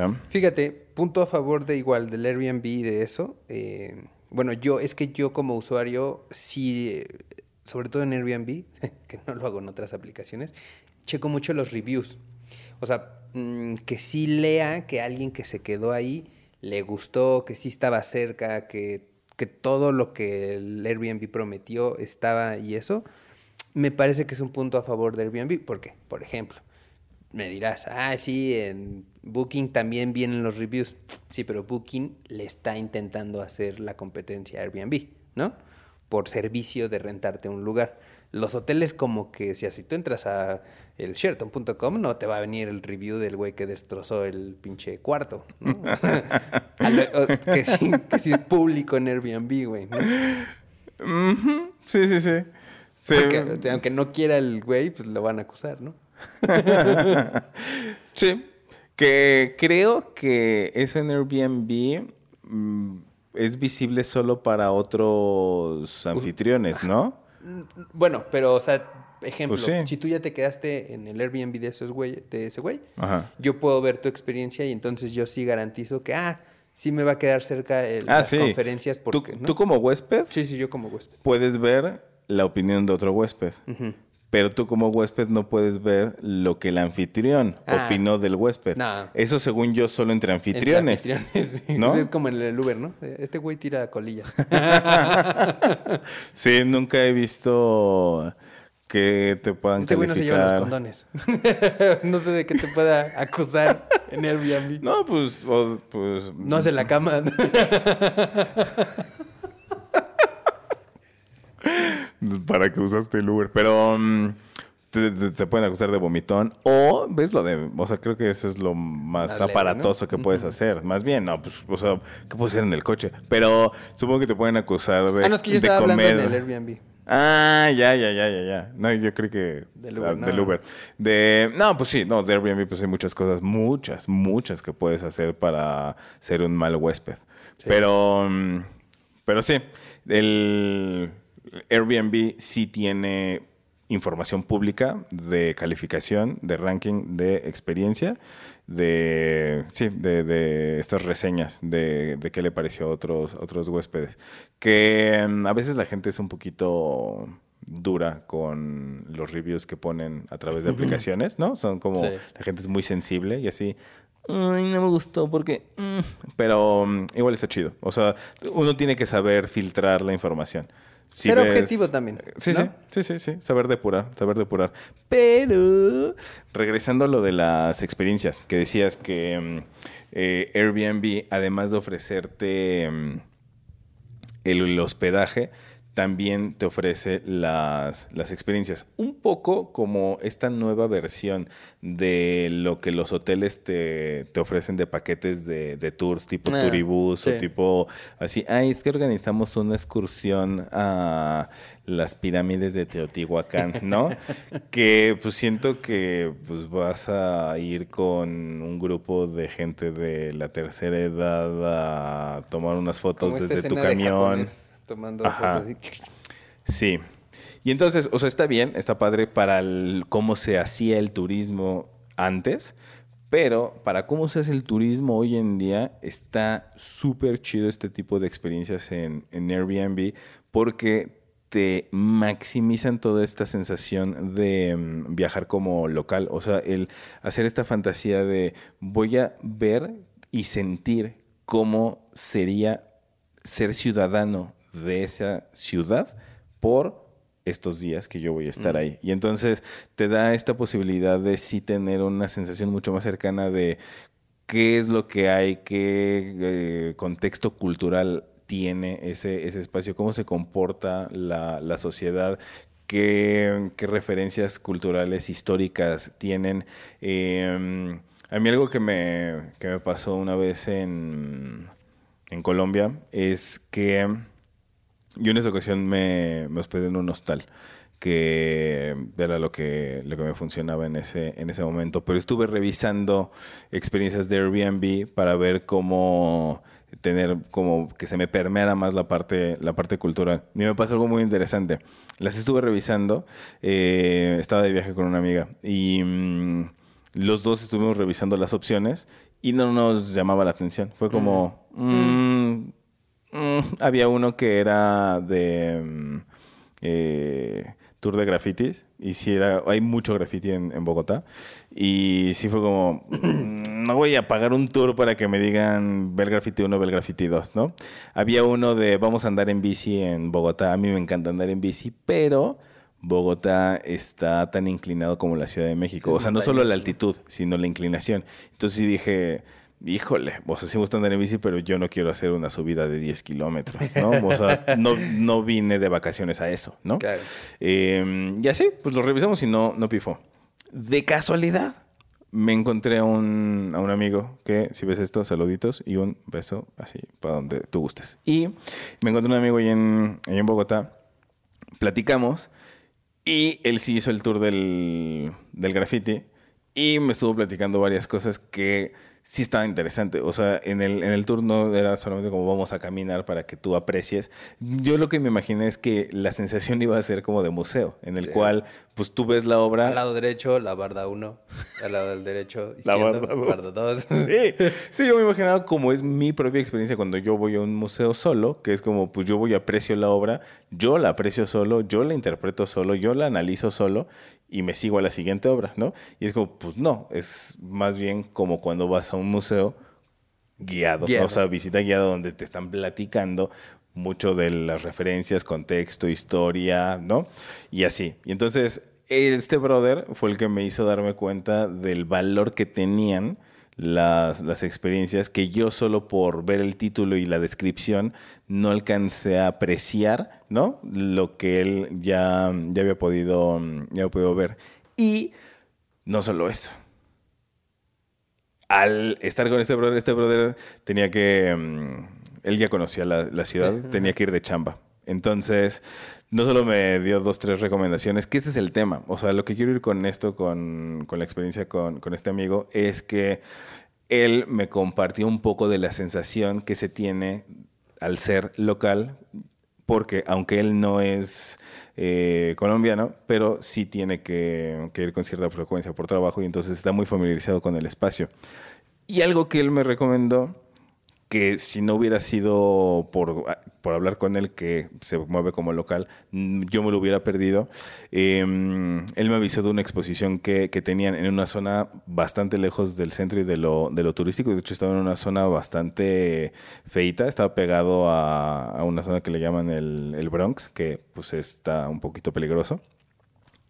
¿no? Fíjate, punto a favor de igual del Airbnb y de eso. eh, bueno, yo, es que yo como usuario, sí, sobre todo en Airbnb, que no lo hago en otras aplicaciones, checo mucho los reviews. O sea, mm, que sí lea que alguien que se quedó ahí le gustó, que sí estaba cerca, que, que todo lo que el Airbnb prometió estaba y eso. Me parece que es un punto a favor de Airbnb. ¿Por qué? Por ejemplo, me dirás, ah, sí, en Booking también vienen los reviews. Sí, pero Booking le está intentando hacer la competencia a Airbnb, ¿no? Por servicio de rentarte un lugar. Los hoteles como que si así tú entras a el Sheraton.com no te va a venir el review del güey que destrozó el pinche cuarto, ¿no? O sea, a lo- o- que, sí, que sí es público en Airbnb, güey, Sí, sí, sí. Sí. Porque, o sea, aunque no quiera el güey, pues lo van a acusar, ¿no? Sí, que creo que eso en Airbnb mm, es visible solo para otros anfitriones, ¿no? Bueno, pero, o sea, ejemplo, Pues sí. si tú ya te quedaste en el Airbnb de, esos güey, de ese güey, Ajá. yo puedo ver tu experiencia y entonces yo sí garantizo que, ah, sí me va a quedar cerca el- Ah, las sí. conferencias Tú, porque, ¿no? tú como huésped Sí, sí, yo como huésped. puedes ver la opinión de otro huésped. Pero tú como huésped no puedes ver lo que el anfitrión Ah. opinó del huésped. No. Eso según yo solo entre Entre anfitriones. anfitriones, sí. ¿no? Pues es como en el Uber, ¿no? Este güey tira colillas. Sí, nunca he visto que te puedan Este güey no se lleva los condones. no sé de qué te pueda acusar en Airbnb. No, pues, o- pues No hace la cama. para que usaste el Uber. Pero mm, te, te- te pueden acusar de vomitón. O, ¿ves lo de...? O sea, creo que eso es lo más aparatoso que puedes hacer. Más bien, no, pues, o sea, ¿qué puede ser en el coche? Pero supongo que te pueden acusar de ah, no, es que yo hablando comer. en el Airbnb. Ah, ya, ya, ya, ya, ya. No, yo creo que... Del Uber, ah, no. del Uber. De, no, pues sí, no, de Airbnb pues hay muchas cosas, muchas, muchas que puedes hacer para ser un mal huésped. Pero, mm, pero sí, el Airbnb sí tiene información pública de calificación, de ranking, de experiencia, de sí, de, de estas reseñas de, de qué le pareció a otros, otros huéspedes. Que mm, a veces la gente es un poquito dura con los reviews que ponen a través de aplicaciones, ¿no? Son como, Sí. la gente es muy sensible y así, ay, no me gustó porque... mm", Pero mm, igual está chido. O sea, uno tiene que saber filtrar la información. Si Ser ves- objetivo también, Sí, ¿no? sí, sí, sí, sí. Saber depurar, saber depurar. Pero, regresando a lo de las experiencias, que decías que mm, eh, Airbnb, además de ofrecerte mm, el, el hospedaje, también te ofrece las, las experiencias. Un poco como esta nueva versión de lo que los hoteles te, te ofrecen de paquetes de, de tours, tipo Ah, Turibus sí. o tipo así. Ay, es que organizamos una excursión a las pirámides de Teotihuacán, ¿no? que pues siento que pues vas a ir con un grupo de gente de la tercera edad a tomar unas fotos Como desde tu de camión. japonés tomando Ajá. así. Sí. Y entonces, o sea, está bien, está padre para el- cómo se hacía el turismo antes, pero para cómo se hace el turismo hoy en día, está súper chido este tipo de experiencias en, en Airbnb porque te maximizan toda esta sensación de mm, viajar como local. O sea, el hacer esta fantasía de voy a ver y sentir cómo sería ser ciudadano de esa ciudad por estos días que yo voy a estar ahí. Y entonces te da esta posibilidad de sí tener una sensación mucho más cercana de qué es lo que hay, qué eh, contexto cultural tiene ese, ese espacio, cómo se comporta la, la sociedad, qué, qué referencias culturales históricas tienen. Eh, a mí algo que me, que me pasó una vez en, en Colombia es que yo en esa ocasión me, me hospedé en un hostal que era lo que, lo que me funcionaba en ese, en ese momento. Pero estuve revisando experiencias de Airbnb para ver cómo tener como que se me permeara más la parte, la parte cultural. Mí me pasó algo muy interesante. Las estuve revisando, eh, estaba de viaje con una amiga y mm, los dos estuvimos revisando las opciones y no nos llamaba la atención. Fue como... mm, mm, había uno que era de... mm, eh, tour de grafitis y sí era hay mucho graffiti en, en Bogotá y sí fue como "Mm, no voy a pagar un tour para que me digan ve el graffiti 1 ve el graffiti 2 ¿no? había uno de vamos a andar en bici en Bogotá a mí me encanta andar en bici pero Bogotá está tan inclinado como la Ciudad de México. Sí, o sea no solo la altitud sino la inclinación. Entonces sí dije Híjole, o sea, sí me gusta andar en bici, pero yo no quiero hacer una subida de 10 kilómetros, ¿no? O sea, no, no vine de vacaciones a eso, ¿no? Claro. Eh, y así, pues lo revisamos y no, no pifó. De casualidad, me encontré a un, a un amigo que, si ves esto, saluditos y un beso así para donde tú gustes. Y me encontré un amigo ahí en, ahí en Bogotá, platicamos y él sí hizo el tour del, del graffiti y me estuvo platicando varias cosas que sí estaba interesante. O sea, en el, en el tour no era solamente como vamos a caminar para que tú aprecies. Yo lo que me imaginé es que la sensación iba a ser como de museo, en el Sí. cual pues tú ves la obra. Al lado derecho, la barda 1. Al lado del derecho, La izquierdo, barda dos. barda 2. Sí, sí, yo me imaginaba como es mi propia experiencia cuando yo voy a un museo solo, que es como, pues yo voy a aprecio la obra, yo la aprecio solo, yo la interpreto solo, yo la analizo solo y me sigo a la siguiente obra, ¿no? Y es como, pues no, es más bien como cuando vas a un museo guiado, o sea, visita guiada donde te están platicando mucho de las referencias, contexto, historia, ¿no? Y así. Y entonces, este brother fue el que me hizo darme cuenta del valor que tenían las, las experiencias que yo solo por ver el título y la descripción no alcancé a apreciar, ¿no? Lo que él ya, ya había podido, ya había podido ver. Y no solo eso al estar con este brother, este brother tenía que. mm, él ya conocía la, la ciudad, tenía que ir de chamba. Entonces, no solo me dio dos, tres recomendaciones, que ese es el tema. O sea, lo que quiero ir con esto, con, con la experiencia con, con este amigo, es que él me compartió un poco de la sensación que se tiene al ser local, porque aunque él no es eh, colombiano, pero sí tiene que, que ir con cierta frecuencia por trabajo y entonces está muy familiarizado con el espacio. Y algo que él me recomendó, que si no hubiera sido por, por hablar con él, que se mueve como local, mm, yo me lo hubiera perdido. Eh, él me avisó de una exposición que, que tenían en una zona bastante lejos del centro y de lo, de lo turístico. De hecho, estaba en una zona bastante feita. Estaba pegado a, a una zona que le llaman el, el Bronx, que pues está un poquito peligroso.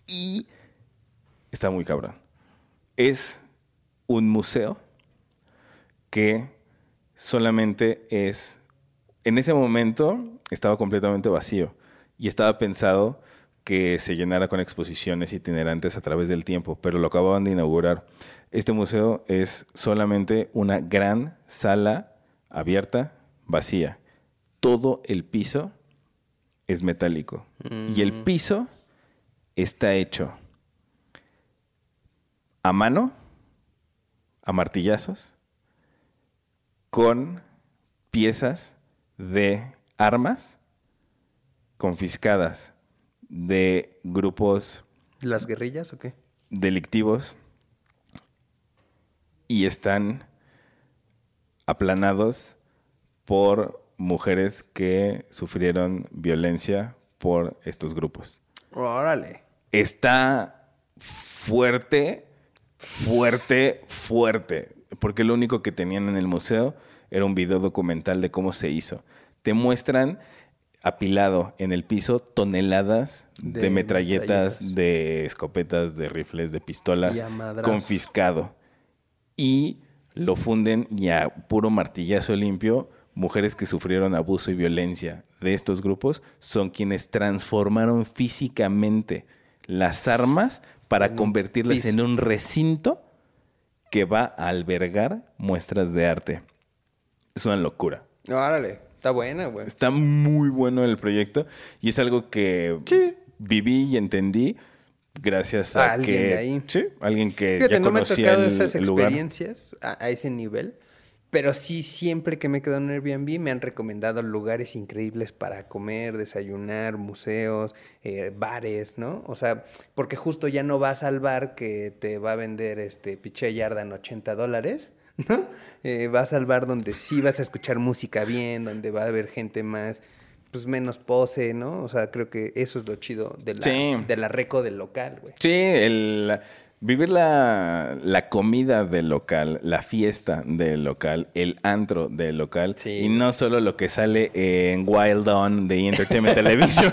Y está muy cabrón. Es un museo que solamente es, en ese momento estaba completamente vacío y estaba pensado que se llenara con exposiciones itinerantes a través del tiempo, pero lo acababan de inaugurar. Este museo es solamente una gran sala abierta, vacía. Todo el piso es metálico y el piso está hecho a mano, a martillazos, con piezas de armas confiscadas de grupos ¿Las guerrillas o qué? delictivos y están aplanados por mujeres que sufrieron violencia por estos grupos. Órale. Está fuerte, fuerte, fuerte. Porque lo único que tenían en el museo era un video documental de cómo se hizo. Te muestran apilado en el piso toneladas de, De metralletas, metralletas. de escopetas, de rifles, de pistolas Y confiscado. Y lo funden y a puro martillazo limpio, mujeres que sufrieron abuso y violencia de estos grupos son quienes transformaron físicamente las armas para convertirlas piso. en un recinto que va a albergar muestras de arte. Es una locura. Órale. Está buena, güey. Está muy bueno el proyecto y es algo que viví y entendí gracias a Alguien que de ahí. sí, alguien que Fíjate, ya no me ha tocado el, esas experiencias a, a ese nivel. Pero sí, siempre que me quedo en Airbnb me han recomendado lugares increíbles para comer, desayunar, museos, eh, bares, ¿no? O sea, porque justo ya no vas al bar que te va a vender este piché yarda en 80 dólares, ¿no? Eh, vas al bar donde sí vas a escuchar música bien, donde va a haber gente más, pues menos pose, ¿no? O sea, creo que eso es lo chido de la, Sí. de la reco del local, güey. Sí, el vivir la, la comida del local, la fiesta del local, el antro del local Sí. y no solo lo que sale en Wild On de Entertainment Television.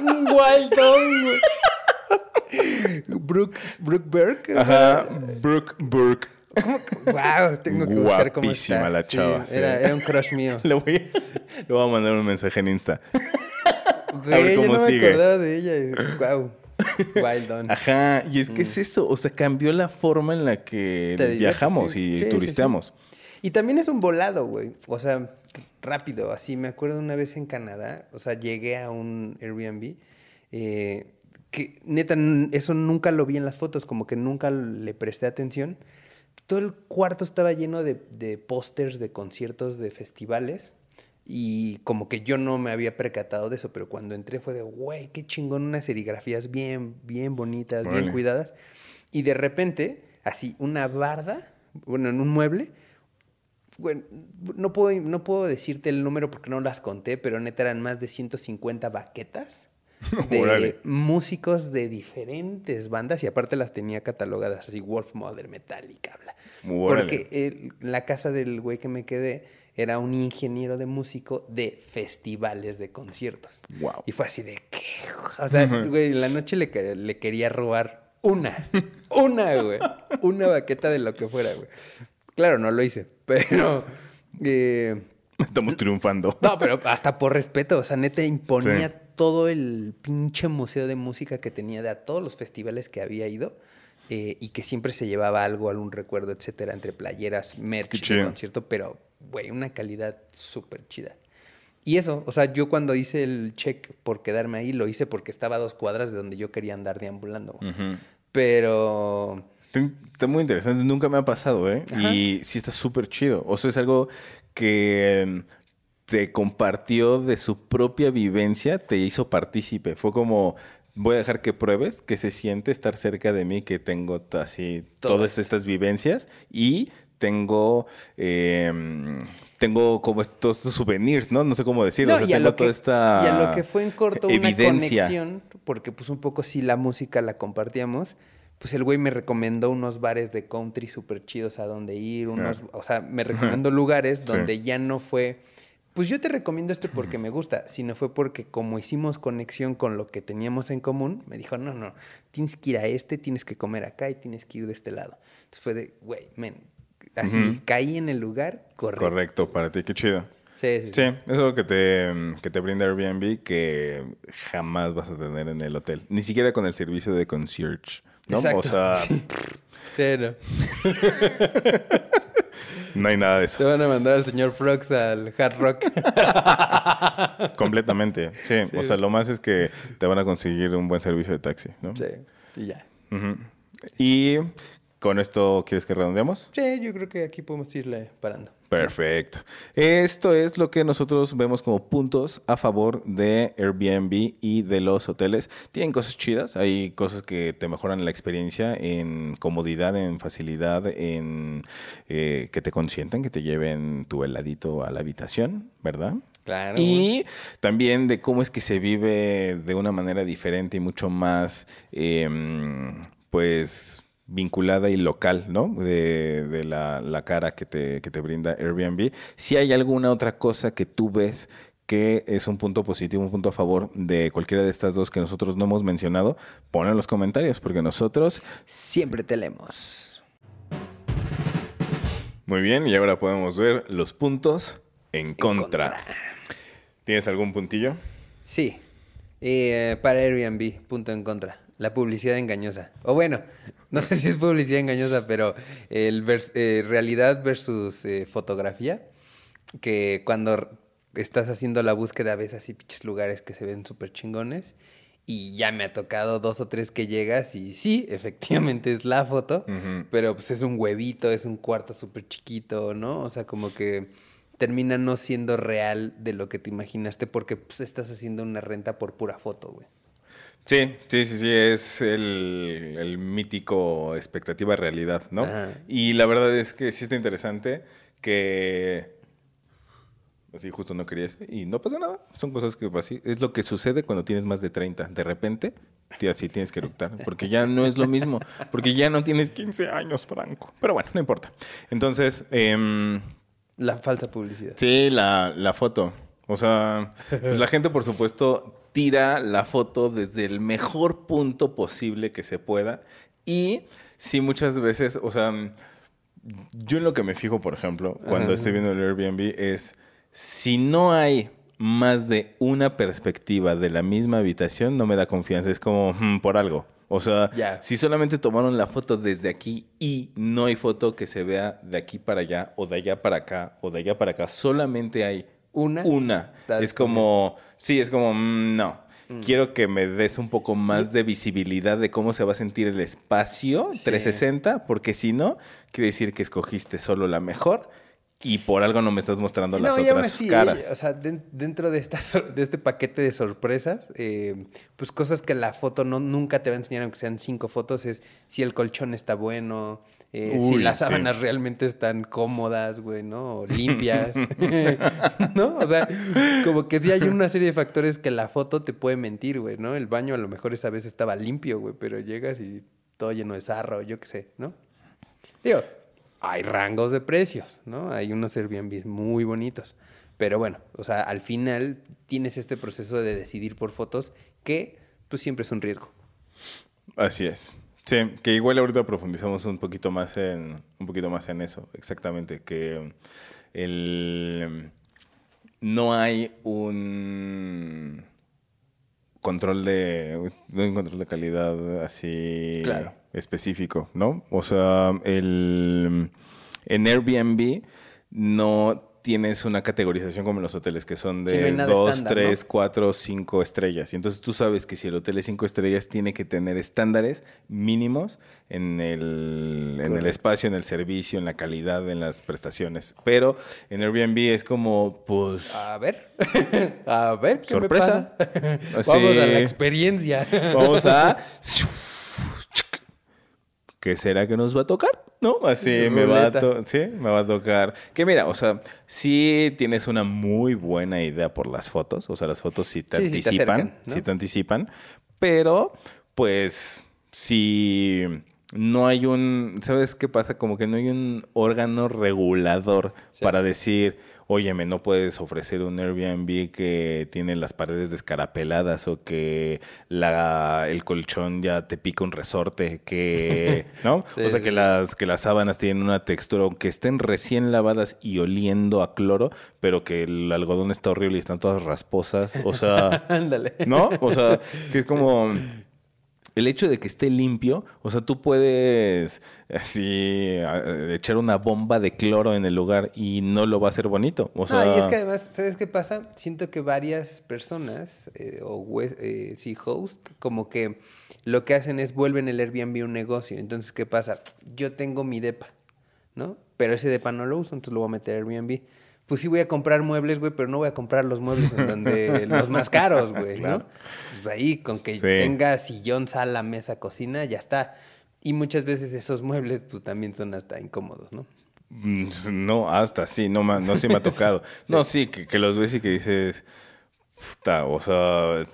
Wild güey. Brooke, Brooke Burke. Ajá, Brooke Burke. Wow, tengo que buscar cómo Guapísima está. la chava, sí. Era, era un crush mío. Le voy, a, le voy a mandar un mensaje en Insta. Güey, ver yo cómo no sigue. me acordaba de ella. Wow. Wild Dawn. Ajá, y es que es eso, o sea, cambió la forma en la que Mm. Te viajamos sí. y Sí, sí, turisteamos. Y también es un volado, güey. O sea, rápido. Así me acuerdo una vez en Canadá. O sea, llegué a un Airbnb. eh, que neta, eso nunca lo vi en las fotos. Como que nunca le presté atención. Todo el cuarto estaba lleno de, de pósters de conciertos de festivales. Y como que yo no me había percatado de eso, pero cuando entré fue de, güey, qué chingón, unas serigrafías bien, bien bonitas, bien Órale. cuidadas. Y de repente, así, una barda, bueno, en un mueble, bueno, no puedo, no puedo decirte el número porque no las conté, pero neta eran más de 150 baquetas de Órale. músicos de diferentes bandas y aparte las tenía catalogadas así, Wolf Mother, Metallica, bla. Órale. Porque el- la casa del güey que me quedé era un ingeniero de músico de festivales de conciertos. Wow. Y fue así de, ¿qué? O sea, güey, en la noche le, que- le quería robar una, una, güey. Una baqueta de lo que fuera, güey. Claro, no lo hice, pero... eh, Estamos triunfando. no, pero hasta por respeto, o sea, neta imponía Sí. todo el pinche museo de música que tenía de a todos los festivales que había ido eh, y que siempre se llevaba algo, algún recuerdo, etcétera, entre playeras, merch, de concierto, pero, güey, una calidad súper chida. Y eso, o sea, yo cuando hice el check por quedarme ahí, lo hice porque estaba a dos cuadras de donde yo quería andar deambulando. Ujú. Pero Está, está muy interesante, nunca me ha pasado, ¿eh? Ajá. Y sí está súper chido. O sea, es algo que em, te compartió de su propia vivencia, te hizo partícipe. Fue como, voy a dejar que pruebes que se siente estar cerca de mí, que tengo así Todas. todas estas vivencias y tengo... em, tengo como estos, estos souvenirs, ¿no? No sé cómo decirlo. No, O sea, tengo que, toda esta y a lo que fue en corto una evidencia. conexión, porque pues un poco sí la música la compartíamos, pues el güey me recomendó unos bares de country súper chidos a donde ir, unos, o sea, me recomendó lugares donde ya no fue, pues yo te recomiendo este porque me gusta, sino fue porque como hicimos conexión con lo que teníamos en común, me dijo, no, no, tienes que ir a este, tienes que comer acá y tienes que ir de este lado. Entonces fue de, güey, men, así caí en el lugar correcto. Correcto, para ti, qué chido. Sí, sí, sí. Es algo que te, que te brinda Airbnb que jamás vas a tener en el hotel. Ni siquiera con el servicio de concierge. ¿no? Exacto. O sea, Sí. Sí, no. no hay nada de Te eso. van a mandar al señor Frogs al Hard Rock. Completamente. Sí, o sea, lo más es que te van a conseguir un buen servicio de taxi, ¿no? sí, y ya. Y ¿Con esto quieres que redondeemos? Sí, yo creo que aquí podemos irle parando. Perfecto. Esto es lo que nosotros vemos como puntos a favor de Airbnb y de los hoteles. Tienen cosas chidas, hay cosas que te mejoran la experiencia en comodidad, en facilidad, en eh, que te consientan, que te lleven tu heladito a la habitación, ¿verdad? Claro. Y también de cómo es que se vive de una manera diferente y mucho más, em, pues vinculada y local, ¿no? De, de la, la cara que te, que te brinda Airbnb. Si hay alguna otra cosa que tú ves que es un punto positivo, un punto a favor de cualquiera de estas dos que nosotros no hemos mencionado, pon en los comentarios, porque nosotros... Siempre te leemos. Muy bien, y ahora podemos ver los puntos en contra. ¿Tienes algún puntillo? Sí. Eh, para Airbnb, punto en contra. La publicidad engañosa. O bueno, no sé si es publicidad engañosa, pero el vers- eh, realidad versus eh, fotografía. Que cuando estás haciendo la búsqueda ves así pinches lugares que se ven súper chingones. Y ya me ha tocado dos o tres que llegas y sí, efectivamente es la foto, pero pues es un huevito, es un cuarto súper chiquito, ¿no? O sea, como que termina no siendo real de lo que te imaginaste porque pues, estás haciendo una renta por pura foto, güey. Sí, sí, sí, sí, es el, el mítico expectativa realidad, ¿no? Ajá. Y la verdad es que sí está interesante que... Así justo no quería eso. Y no pasa nada. Son cosas que así. Es lo que sucede cuando tienes más de 30. De repente, así tienes que eructar. Porque ya no es lo mismo. Porque ya no tienes 15 años, Franco. Pero bueno, no importa. Entonces, em, La falsa publicidad. Sí, la, la foto. O sea, pues la gente, por supuesto, tira la foto desde el mejor punto posible que se pueda. Y sí, muchas veces, o sea, yo en lo que me fijo, por ejemplo, cuando Ajá. estoy viendo el Airbnb es si no hay más de una perspectiva de la misma habitación, no me da confianza. Es como "Hmm, por algo. O sea, si solamente tomaron la foto desde aquí y no hay foto que se vea de aquí para allá o de allá para acá o de allá para acá, solamente hay ¿Una? Una. Es como, sí, es como, mm, no. Quiero que me des un poco más de visibilidad de cómo se va a sentir el espacio Sí. 360, porque si no, quiere decir que escogiste solo la mejor y por algo no me estás mostrando las No, otras así, caras. eh, o sea, den- dentro de, esta, de este paquete de sorpresas, eh, pues cosas que la foto no, nunca te va a enseñar, aunque sean cinco fotos, es si el colchón está bueno, eh, si Uy, las sí. sábanas realmente están cómodas, güey, ¿no? O limpias, ¿no? O sea, como que sí hay una serie de factores que la foto te puede mentir, güey, ¿no? El baño a lo mejor esa vez estaba limpio, güey, pero llegas y todo lleno de sarro, yo qué sé, ¿no? Digo, hay rangos de precios, ¿no? Hay unos Airbnbs muy bonitos. Pero bueno, o sea, al final tienes este proceso de decidir por fotos que pues siempre es un riesgo. Así es. Sí, que igual ahorita profundizamos un poquito más en un poquito más en eso, exactamente, que el no hay un control de un control de calidad así Claro. específico, ¿no? O sea, el en Airbnb no tienes una categorización como en los hoteles que son de hay nada dos, estándar, tres, ¿no? cuatro, cinco estrellas. Y entonces tú sabes que si el hotel es cinco estrellas, tiene que tener estándares mínimos en el, en el espacio, en el servicio, en la calidad, en las prestaciones. Pero en Airbnb es como, pues, A ver, a ver, ¿qué Sorpresa. me pasa? Así. Vamos a la experiencia. vamos a... ¿Qué será que nos va a tocar? ¿No? Así me va, a to- sí, me va a tocar. Que mira, o sea, sí tienes una muy buena idea por las fotos. O sea, las fotos sí te Sí, sí te anticipan. acercan, ¿no? sí te anticipan. Pero, pues, si no hay un. ¿Sabes qué pasa? Como que no hay un órgano regulador para decir. Óyeme, no puedes ofrecer un Airbnb que tiene las paredes descarapeladas o que la, el colchón ya te pica un resorte, que, ¿no? Sí, o sea, sí, que sí. las que las sábanas tienen una textura, aunque estén recién lavadas y oliendo a cloro, pero que el algodón está horrible y están todas rasposas. O sea, Ándale. ¿no? O sea, que es como... el hecho de que esté limpio, o sea, tú puedes así echar una bomba de cloro en el lugar y no lo va a hacer bonito. O sea, No, y es que además, ¿sabes qué pasa? Siento que varias personas, eh, o eh, sí, host, como que lo que hacen es vuelven el Airbnb un negocio. Entonces, ¿qué pasa? Yo tengo mi depa, ¿no? Pero ese depa no lo uso, entonces lo voy a meter a Airbnb. Pues sí voy a comprar muebles, güey, pero no voy a comprar los muebles en donde los más caros, güey, ¿no? Pues ahí, con que Sí. tenga sillón, sala, mesa, cocina, ya está. Y muchas veces esos muebles, pues también son hasta incómodos, ¿no? Mm, No, hasta sí, no, no sí me ha tocado. No, sí, que, que los ves y que dices, puta, o sea,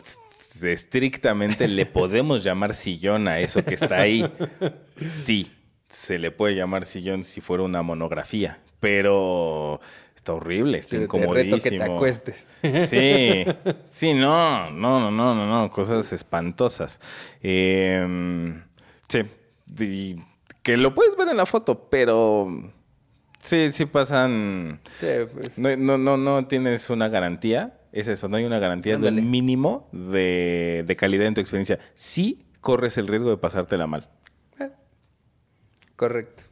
estrictamente le podemos llamar sillón a eso que está ahí. Sí, se le puede llamar sillón si fuera una monografía, pero está horrible, está Sí, te incomodísimo. reto que te acuestes. Sí, sí, no, no, no, no, no, no, cosas espantosas. Eh, sí, y que lo puedes ver en la foto, pero sí, sí pasan. Sí, pues. No, no, no, no tienes una garantía. Es eso, no hay una garantía de Ándale. un mínimo de, de calidad en tu experiencia. Sí corres el riesgo de pasártela mal. Correcto.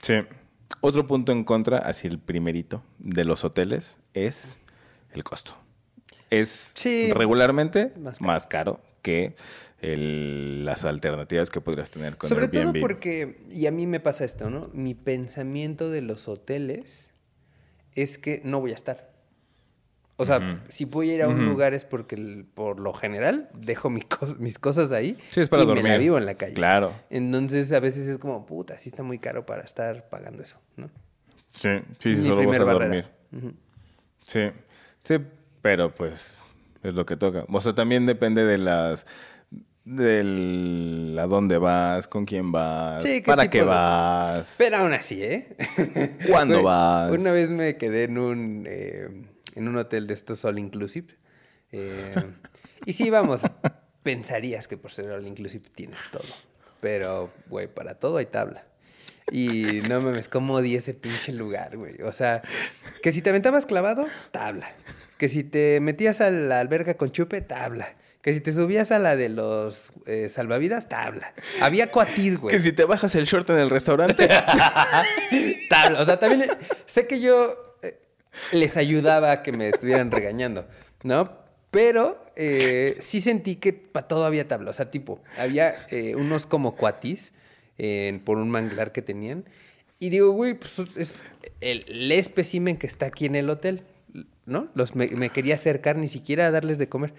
Sí. Otro punto en contra, así el primerito, de los hoteles es el costo. Es Sí. regularmente Más más caro. que el- las alternativas que podrías tener con Sobre todo porque, y a mí me pasa esto, ¿no? Mi pensamiento de los hoteles es que no voy a estar. O sea, si voy a ir a un lugar es porque el- por lo general dejo mi cos- mis cosas ahí Sí, es para y me dormir. la vivo en la calle. Claro. Entonces a veces es como, puta, sí está muy caro para estar pagando eso, ¿no? Sí, sí, sí, Mi solo vas a dormir. Sí, sí, pero pues es lo que toca. O sea, también depende de las del a dónde vas, con quién vas, Sí, qué para qué vas. Pero aún así, ¿eh? ¿Cuándo vas? Una vez me quedé en un, eh, en un hotel de estos all inclusive. eh, y sí, vamos, pensarías que por ser all inclusive tienes todo. Pero, güey, para todo hay tabla. Y no mames, cómo odié ese pinche lugar, güey. O sea, que si te aventabas clavado, tabla. Que si te metías a la alberca con chupe, tabla. Que si te subías a la de los eh, salvavidas, tabla. Había coatis, güey. Que si te bajas el short en el restaurante, tabla. O sea, también eh, sé que yo les ayudaba a que me estuvieran regañando, ¿no? Pero eh, sí sentí que para todo había tabla. O sea, tipo, había eh, unos como cuatis por un manglar que tenían. Y digo, güey, pues es el, espécimen que está aquí en el hotel, ¿no? Los, me quería acercar ni siquiera a darles de comer.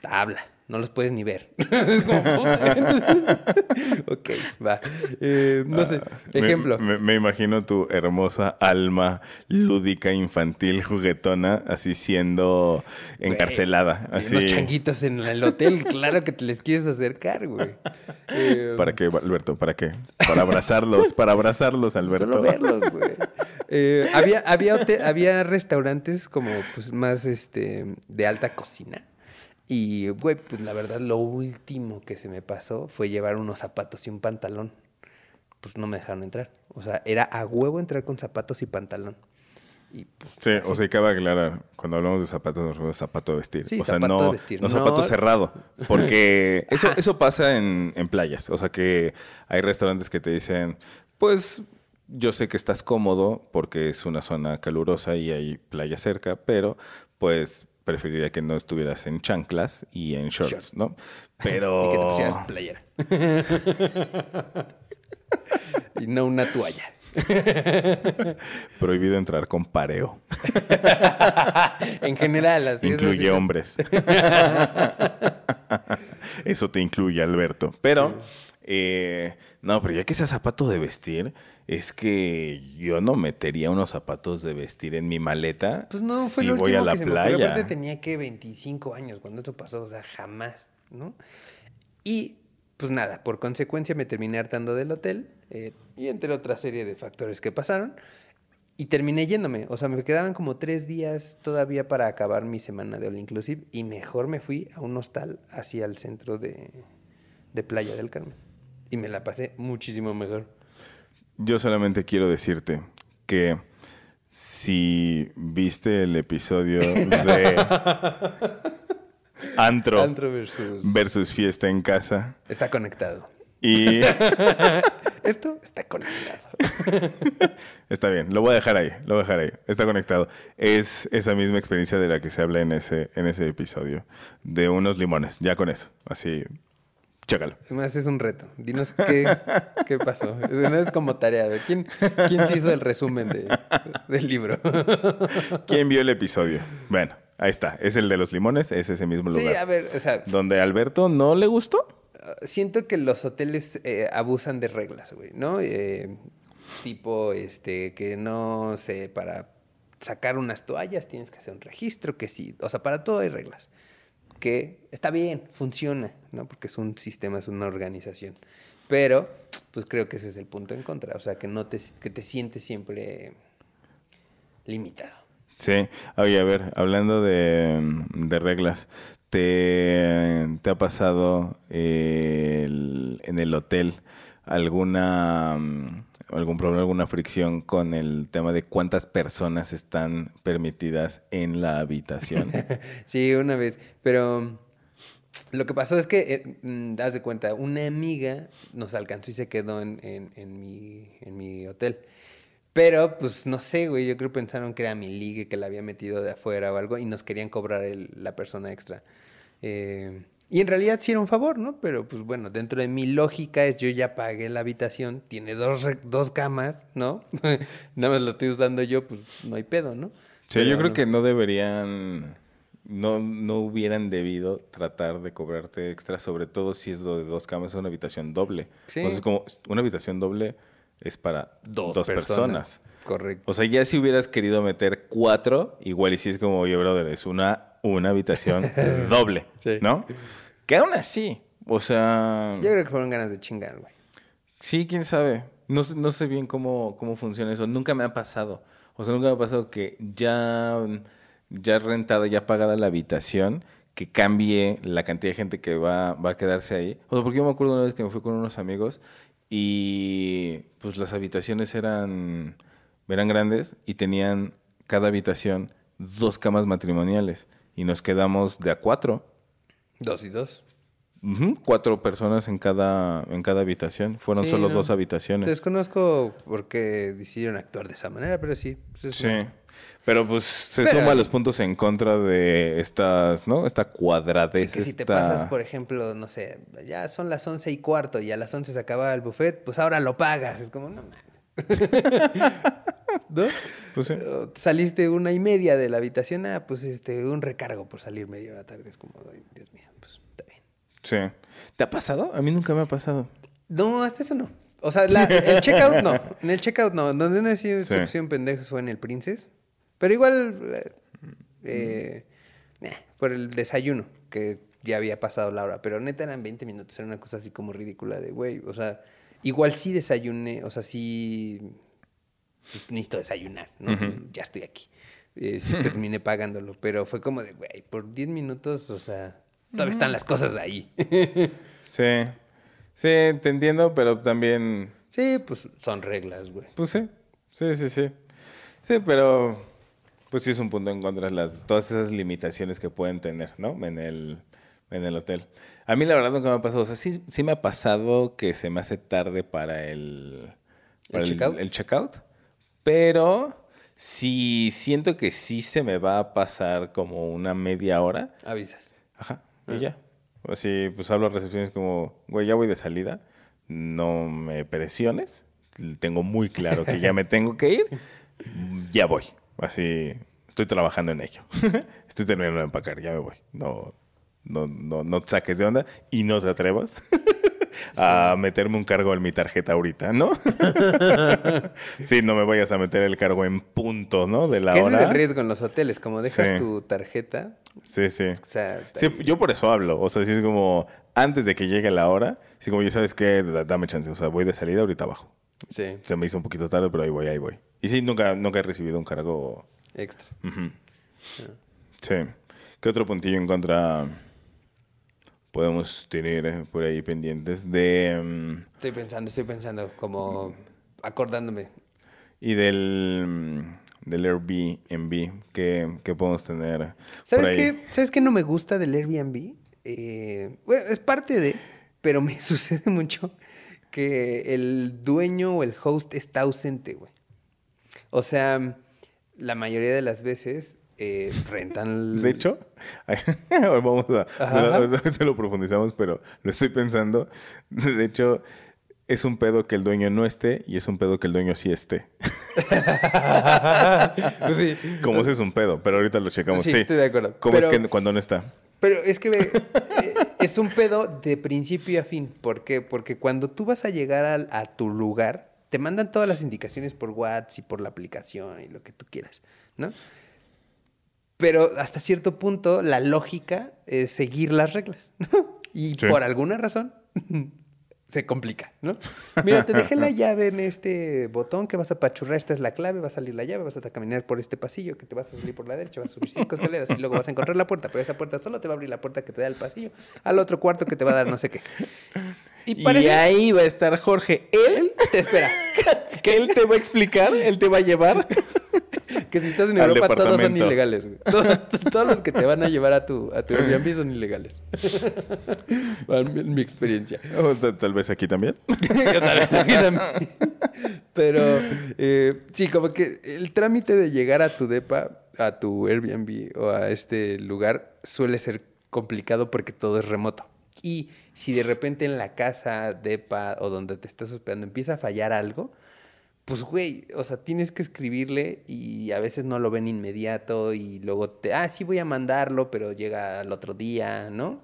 Tabla, no los puedes ni ver. Es como, ok, va. Eh, no sé, me- ejemplo. Me, me imagino tu hermosa alma lúdica, infantil, juguetona, así siendo encarcelada. Güey, Así. Unos changuitos en el hotel, claro que te les quieres acercar, güey. Eh, ¿Para qué, Alberto? ¿Para qué? Para abrazarlos, para abrazarlos, Alberto. Solo verlos, güey. Eh, había, había, había restaurantes como pues más este de alta cocina. Y, güey, pues la verdad, lo último que se me pasó fue llevar unos zapatos y un pantalón. Pues no me dejaron entrar. O sea, era a huevo entrar con zapatos y pantalón. Y pues. Sí, o sea, y cabe aclarar, cuando hablamos de zapatos, nos referimos a zapato de vestir. Sí, o sea, zapato no, de vestir, no no- zapato cerrado. Porque eso, eso pasa en, en playas. O sea, que hay restaurantes que te dicen, pues yo sé que estás cómodo porque es una zona calurosa y hay playa cerca, pero pues preferiría que no estuvieras en chanclas y en shorts. ¿no? Pero... Y que te pusieras playera. y no una toalla. Prohibido entrar con pareo. En general, así Incluye es. hombres. Eso te incluye, Alberto. Pero, eh, no, pero ya que sea zapato de vestir, es que yo no metería unos zapatos de vestir en mi maleta Pues no, fue si lo voy último a la que se me ocurrió. playa. Aparte tenía que 25 años cuando esto pasó, o sea, jamás, ¿no? Y pues nada, por consecuencia me terminé hartando del hotel eh, y entre otra serie de factores que pasaron. Y terminé yéndome, o sea, me quedaban como tres días todavía para acabar mi semana de All Inclusive y mejor me fui a un hostal hacia el centro de, de Playa del Carmen. Y me la pasé muchísimo mejor. Yo solamente quiero decirte que si viste el episodio de Antro. Antro versus... Versus fiesta en casa. Está conectado. Y Esto está conectado. está bien, lo voy a dejar ahí, lo voy a dejar ahí. Está conectado. Es esa misma experiencia de la que se habla en ese, en ese episodio. De unos limones, ya con eso. Así, chécalo. Además es un reto. Dinos qué, qué pasó. No es como tarea. A ver, ¿quién, quién se hizo el resumen de- del libro? ¿Quién vio el episodio? Bueno, ahí está. Es el de los limones, es ese mismo lugar. Sí, a ver, o sea, Donde a Alberto no le gustó. siento que los hoteles eh, abusan de reglas, güey, ¿no? Eh, tipo, este, que no sé, para sacar unas toallas tienes que hacer un registro, que sí, o sea, para todo hay reglas. Que está bien, funciona, ¿no? Porque es un sistema, es una organización. Pero, pues creo que ese es el punto en contra, o sea, que no te, que te sientes siempre limitado. Sí, oye, a ver, hablando de, de reglas, ¿te, te ha pasado eh, en el hotel alguna algún problema, alguna fricción con el tema de cuántas personas están permitidas en la habitación? Sí, una vez. Pero lo que pasó es que, eh, mm, das de cuenta, una amiga nos alcanzó y se quedó en, en- en mi, en mi hotel. Pero, pues, no sé, güey, yo creo que pensaron que era mi ligue, que la había metido de afuera o algo, y nos querían cobrar el- la persona extra. Eh, y en realidad sí era un favor, ¿no? Pero, pues, bueno, dentro de mi lógica es yo ya pagué la habitación, tiene dos, dos camas, ¿no? Nada más lo estoy usando yo, pues, no hay pedo, ¿no? Sí, yo creo no. que no deberían, no, no hubieran debido tratar de cobrarte extra, sobre todo si es lo de dos camas, es una habitación doble. Sí. Entonces, como una habitación doble es para dos, personas. Correcto. O sea, ya si hubieras querido meter cuatro, igual y si es como, oye, brother, es una, una habitación doble, Sí. ¿no? Que aún así, o sea... Yo creo que fueron ganas de chingar, güey. Sí, quién sabe. No, sé- no sé bien cómo, cómo funciona eso. Nunca me ha pasado. O sea, nunca me ha pasado que ya, ya rentada, ya pagada la habitación, que cambie la cantidad de gente que va, va a quedarse ahí. O sea, porque yo me acuerdo una vez que me fui con unos amigos y pues las habitaciones eran, eran grandes y tenían cada habitación dos camas matrimoniales. Y nos quedamos de a cuatro. Dos y dos. Ujú, Cuatro personas en cada, en cada habitación. Fueron Sí, solo no. dos habitaciones. Desconozco por qué decidieron actuar de esa manera, pero sí. pues es Sí. una- Pero pues se Pero- suma los puntos en contra de estas, ¿no? Esta cuadradez. Sí, que si te esta- pasas, por ejemplo, no sé, ya son las once y cuarto y a las once se acaba el buffet, pues ahora lo pagas. Es como, no mames. ¿No? Pues sí. O Saliste una y media de la habitación, ah, pues este, un recargo por salir media hora tarde. Es como, ay, Dios mío, pues está bien. Sí. ¿Te ha pasado? A mí nunca me ha pasado. No, hasta eso no. O sea, la- el checkout no. En el checkout no. Donde no he sido Sí. excepción pendejos fue en el Princess. Pero igual, eh, eh, nah, por el desayuno, que ya había pasado la hora. Pero neta eran 20 minutos. Era una cosa así como ridícula de, güey, o sea, igual sí desayuné, o sea, sí necesito desayunar, ¿no? Ya estoy aquí. Eh, sí terminé pagándolo, pero fue como de, güey, por 10 minutos, o sea, todavía están las cosas ahí. Sí. Sí, te entiendo, pero también. sí, pues son reglas, güey. Pues sí. Sí, sí, sí. Sí, pero. Pues sí es un punto en contra de las, todas esas limitaciones que pueden tener, ¿no? En el, en el hotel. A mí la verdad nunca me ha pasado. O sea, sí, sí me ha pasado que se me hace tarde para el... para checkout? el checkout. Pero si siento que sí se me va a pasar como una media hora, Avisas. Ajá, y ya. Así, pues hablo a recepciones como, güey, ya voy de salida, no me presiones, tengo muy claro que ya me tengo que ir, ya voy. Así, estoy trabajando en ello. estoy terminando de empacar, ya me voy. No, no, no, no te saques de onda y no te atrevas a meterme un cargo en mi tarjeta ahorita, ¿no? sí, no me vayas a meter el cargo en punto, ¿no? De la ese hora. es el riesgo en los hoteles. Como dejas Sí. tu tarjeta, Sí, sí. o sea... Sí, yo por eso hablo. O sea, si es como antes de que llegue la hora, si como ya sabes que dame chance. O sea, voy de salida ahorita abajo. Sí, Se me hizo un poquito tarde, pero ahí voy, ahí voy. Y sí, nunca, nunca he recibido un cargo. extra. Ujú. Sí. ¿Qué otro puntillo en contra podemos tener eh, por ahí pendientes? De. mm, Estoy pensando, estoy pensando, como acordándome. y del. mm, del Airbnb que, que podemos tener. ¿Sabes qué? ¿Sabes qué no me gusta del Airbnb? Eh, bueno, es parte de, pero me sucede mucho que el dueño o el host está ausente, güey. O sea, la mayoría de las veces eh, rentan... De hecho, ahora vamos a. Ahorita lo profundizamos, pero lo estoy pensando. De hecho, es un pedo que el dueño no esté y es un pedo que el dueño sí esté. Sí. Como ese es un pedo, pero ahorita lo checamos. Sí, Sí, estoy de acuerdo. ¿Cómo Pero- es que cuando no está? Pero es que eh, es un pedo de principio a fin. ¿Por qué? Porque cuando tú vas a llegar al- a, tu lugar, te mandan todas las indicaciones por WhatsApp y por la aplicación y lo que tú quieras, ¿no? Pero hasta cierto punto la lógica es seguir las reglas. ¿no? Y Sí. por alguna razón se complica, ¿no? Mira, te dejé la llave en este botón que vas a pachurrar, esta es la clave, va a salir la llave, vas a caminar por este pasillo que te vas a salir por la derecha, vas a subir cinco escaleras y luego vas a encontrar la puerta, pero esa puerta solo te va a abrir la puerta que te da al pasillo, al otro cuarto que te va a dar no sé qué. Y ahí va a estar Jorge. Él, te espera. que él te va a explicar, él te va a llevar. Que si estás en Europa todos son ilegales, güey. Todos, todos los que te van a llevar a tu, a tu Airbnb son ilegales. En mi experiencia. O ta- tal vez aquí también. Tal vez aquí también. Pero eh, sí, como que el trámite de llegar a tu depa, a tu Airbnb o a este lugar suele ser complicado porque todo es remoto. Y si de repente en la casa, depa o donde te estás hospedando empieza a fallar algo, pues güey, o sea, tienes que escribirle y a veces no lo ven inmediato y luego te, ah, sí voy a mandarlo, pero llega al otro día, ¿no?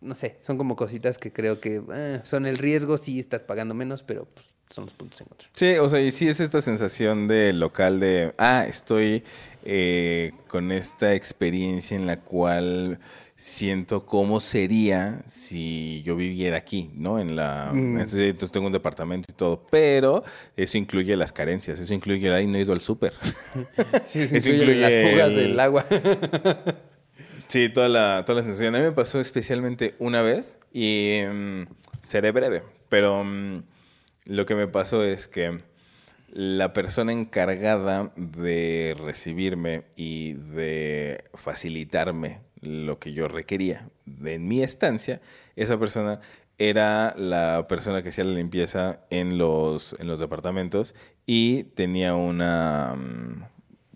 no sé, son como cositas que creo que eh, son el riesgo, sí estás pagando menos, pero pues, son los puntos en contra. Sí, o sea, y sí es esta sensación de local de, ah, estoy eh, con esta experiencia en la cual siento cómo sería si yo viviera aquí, ¿no? En la... Mm. Entonces tengo un departamento y todo, pero eso incluye las carencias, eso incluye, ay, no he ido al súper. Sí, Eso se incluyen las incluye fugas el- del agua. Sí, toda la, toda la sensación. A mí me pasó especialmente una vez y mm, seré breve, pero mm, lo que me pasó es que la persona encargada de recibirme y de facilitarme lo que yo requería en mi estancia, esa persona era la persona que hacía la limpieza en los, en los departamentos y tenía una... mm,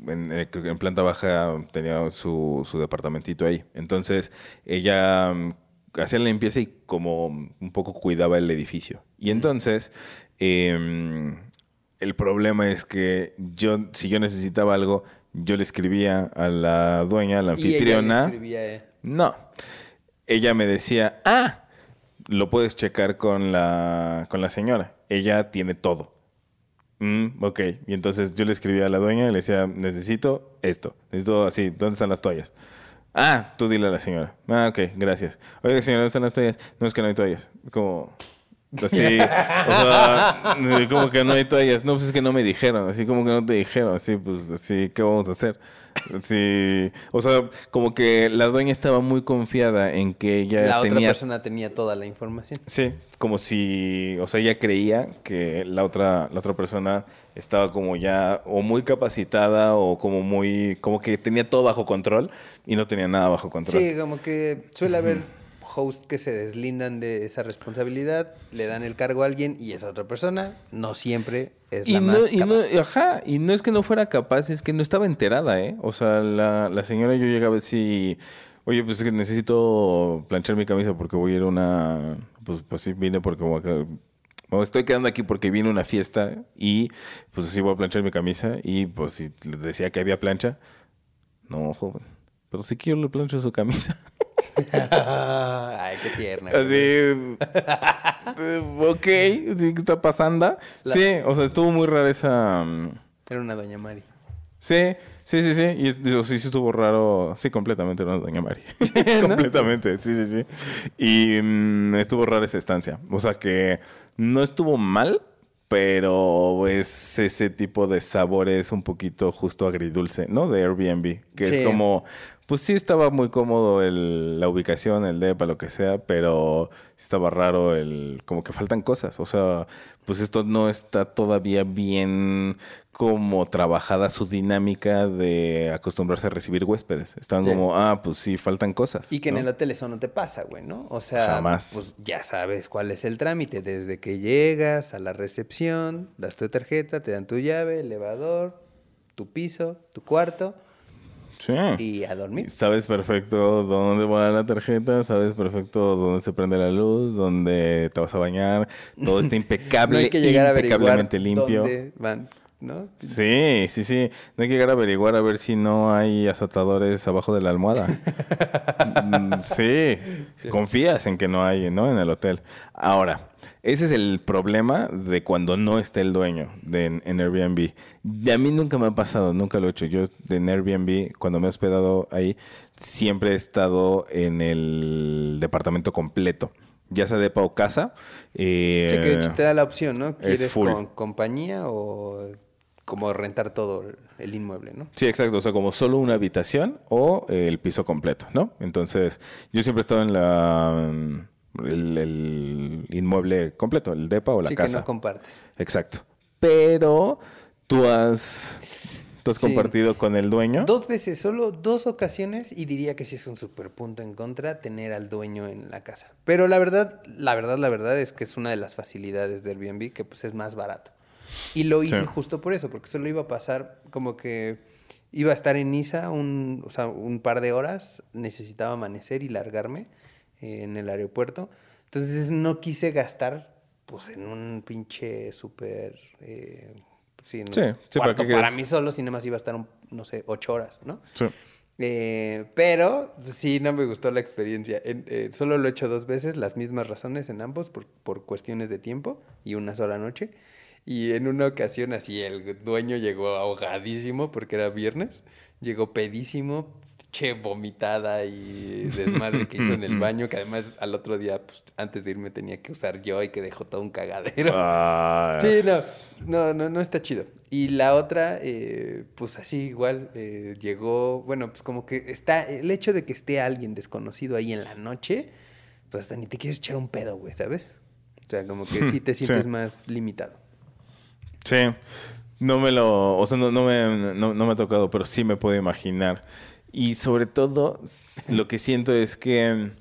en, eh, en planta baja tenía su, su departamentito ahí. Entonces, ella mm, hacía la limpieza y como un poco cuidaba el edificio. Y entonces, em, el problema es que yo, si yo necesitaba algo, yo le escribía a la dueña, a la Y ella le anfitriona. escribía, eh, No. Ella me decía, ah, lo puedes checar con la, con la señora. Ella tiene todo. Mm, ok. Y entonces yo le escribía a la dueña y le decía, necesito esto. Necesito así. ¿Dónde están las toallas? Ah, tú dile a la señora. Ah, ok, gracias. Oiga, señora, ¿dónde están las toallas? No, es que no hay toallas. Como... Así, o sea, sí, como que no hay toallas. No, pues es que no me dijeron. Así como que no te dijeron. Así, pues, así, ¿qué vamos a hacer? Sí, o sea, como que la dueña estaba muy confiada en que ella la otra tenía persona tenía toda la información. Sí, como si, o sea, ella creía que la otra, la otra persona estaba como ya o muy capacitada o como muy, como que tenía todo bajo control y no tenía nada bajo control. Sí, como que suele haber hosts que se deslindan de esa responsabilidad, le dan el cargo a alguien y esa otra persona no siempre es Y la no, más y no- capaz. ajá, y no es que no fuera capaz, es que no estaba enterada, ¿eh? O sea, la, la señora yo llegaba así, oye, pues es que necesito planchar mi camisa porque voy a ir a una, pues, pues sí, vine porque voy a- estoy quedando aquí porque vine a una fiesta y pues así voy a planchar mi camisa y pues si decía que había plancha, no, joven, pero sí que yo le plancho su camisa. Ay, qué tierna. Así, ok, sí, ¿qué está pasando? La- Sí, o sea, estuvo muy rara esa... mm, Era una doña Mari. Sí, sí, sí, sí. Y es- digo, sí, sí estuvo raro. Sí, completamente, no, doña Mari. completamente, sí, sí, sí. Y mm, estuvo rara esa estancia. O sea que no estuvo mal, pero es ese tipo de sabores un poquito justo agridulce, ¿no? De Airbnb. Que Sí. es como Pues sí estaba muy cómodo el, la ubicación, el depa, lo que sea, pero estaba raro el... como que faltan cosas. O sea, pues esto no está todavía bien como trabajada su dinámica de acostumbrarse a recibir huéspedes. Estaban Sí. como, ah, pues sí, faltan cosas. Y que en el hotel eso no te pasa, güey, ¿no? O sea, Jamás. pues ya sabes cuál es el trámite. Desde que llegas a la recepción, das tu tarjeta, te dan tu llave, elevador, tu piso, tu cuarto Sí. y a dormir. Sabes perfecto dónde va la tarjeta, sabes perfecto dónde se prende la luz, dónde te vas a bañar, todo está impecable, no hay que llegar a impecablemente limpio. dónde van, ¿no? Sí, sí, sí. No hay que llegar a averiguar a ver si no hay azotadores abajo de la almohada. Mm, sí, confías en que no hay, ¿no? En el hotel. Ahora, ese es el problema de cuando no está el dueño de, en, en Airbnb. Y a mí nunca me ha pasado, nunca lo he hecho. Yo en Airbnb, cuando me he hospedado ahí, siempre he estado en el departamento completo. Ya sea depa o casa. eh, que de hecho te da la opción, ¿no? ¿Quieres con compañía o como rentar todo el inmueble, ¿no? Sí, exacto. O sea, como solo una habitación o eh, el piso completo, ¿no? Entonces, yo siempre he estado en la mm, el, el inmueble completo, el depa o la sí, que casa. no compartes. Exacto. Pero tú has, tú has Sí. compartido con el dueño. Dos veces, solo dos ocasiones y diría que sí es un super punto en contra tener al dueño en la casa. Pero la verdad, la verdad, la verdad es que es una de las facilidades de Airbnb que pues es más barato. Y lo hice Sí. justo por eso, porque solo iba a pasar como que iba a estar en Niza un, o sea, un par de horas, necesitaba amanecer y largarme eh, en el aeropuerto. Entonces no quise gastar pues en un pinche súper... eh, sí, Sí, sí, ¿para para mí solo, más iba a estar, un- no sé, ocho horas, ¿no? Sí. Eh, pero sí, no me gustó la experiencia. En- eh, solo lo he hecho dos veces, las mismas razones en ambos, por, por cuestiones de tiempo y una sola noche. Y en una ocasión así, el dueño llegó ahogadísimo porque era viernes, llegó pedísimo, che vomitada y desmadre que hizo en el baño, que además al otro día, pues, antes de irme tenía que usar yo y que dejó todo un cagadero. Ah, Sí, no, no, no, no está chido. Y la otra, eh, pues así igual, eh, llegó, bueno, pues como que está, el hecho de que esté alguien desconocido ahí en la noche, pues hasta ni te quieres echar un pedo, güey, ¿sabes? O sea, como que sí te Sí. sientes más limitado. Sí. No me lo, o sea, no, no me, no, no me ha tocado, pero sí me puedo imaginar. Y sobre todo, lo que siento es que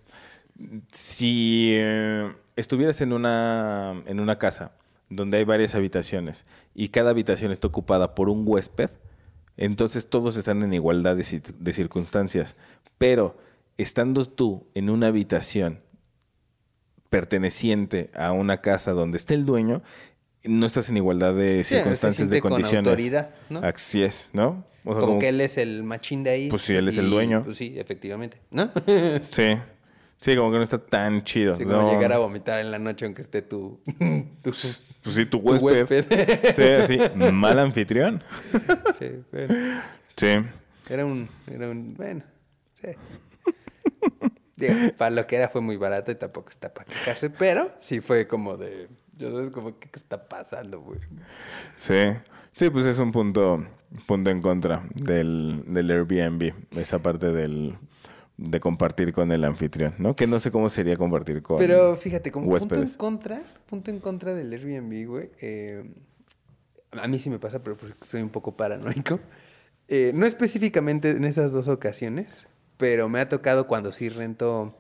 si eh, estuvieras en una, en una casa donde hay varias habitaciones y cada habitación está ocupada por un huésped, entonces todos están en igualdad de, de circunstancias. Pero estando tú en una habitación perteneciente a una casa donde está el dueño, no estás en igualdad de circunstancias, de siente con condiciones. autoridad, ¿no? Así es, ¿no? O sea, como, que él es el machín de ahí. Pues sí, él es el dueño. Pues sí, efectivamente, ¿no? Sí. Sí, como que no está tan chido. Sí, como no. llegar a vomitar en la noche aunque esté tu... tu Pues sí, tu tu huésped. huésped. Sí, sí. Mal anfitrión. Sí, bueno. Sí. Era un, era un, bueno, sí. Digo, para lo que era fue muy barato y tampoco está para quejarse, pero sí fue como de, yo sabes como, ¿qué, qué está pasando, güey? Sí. Sí, pues es un punto, punto en contra del, del Airbnb. Esa parte del, de compartir con el anfitrión, ¿no? Que no sé cómo sería compartir con Pero fíjate, como punto en contra, punto en contra del Airbnb, güey, eh, a mí sí me pasa, pero porque soy un poco paranoico. Eh, no específicamente en esas dos ocasiones, pero me ha tocado cuando sí rento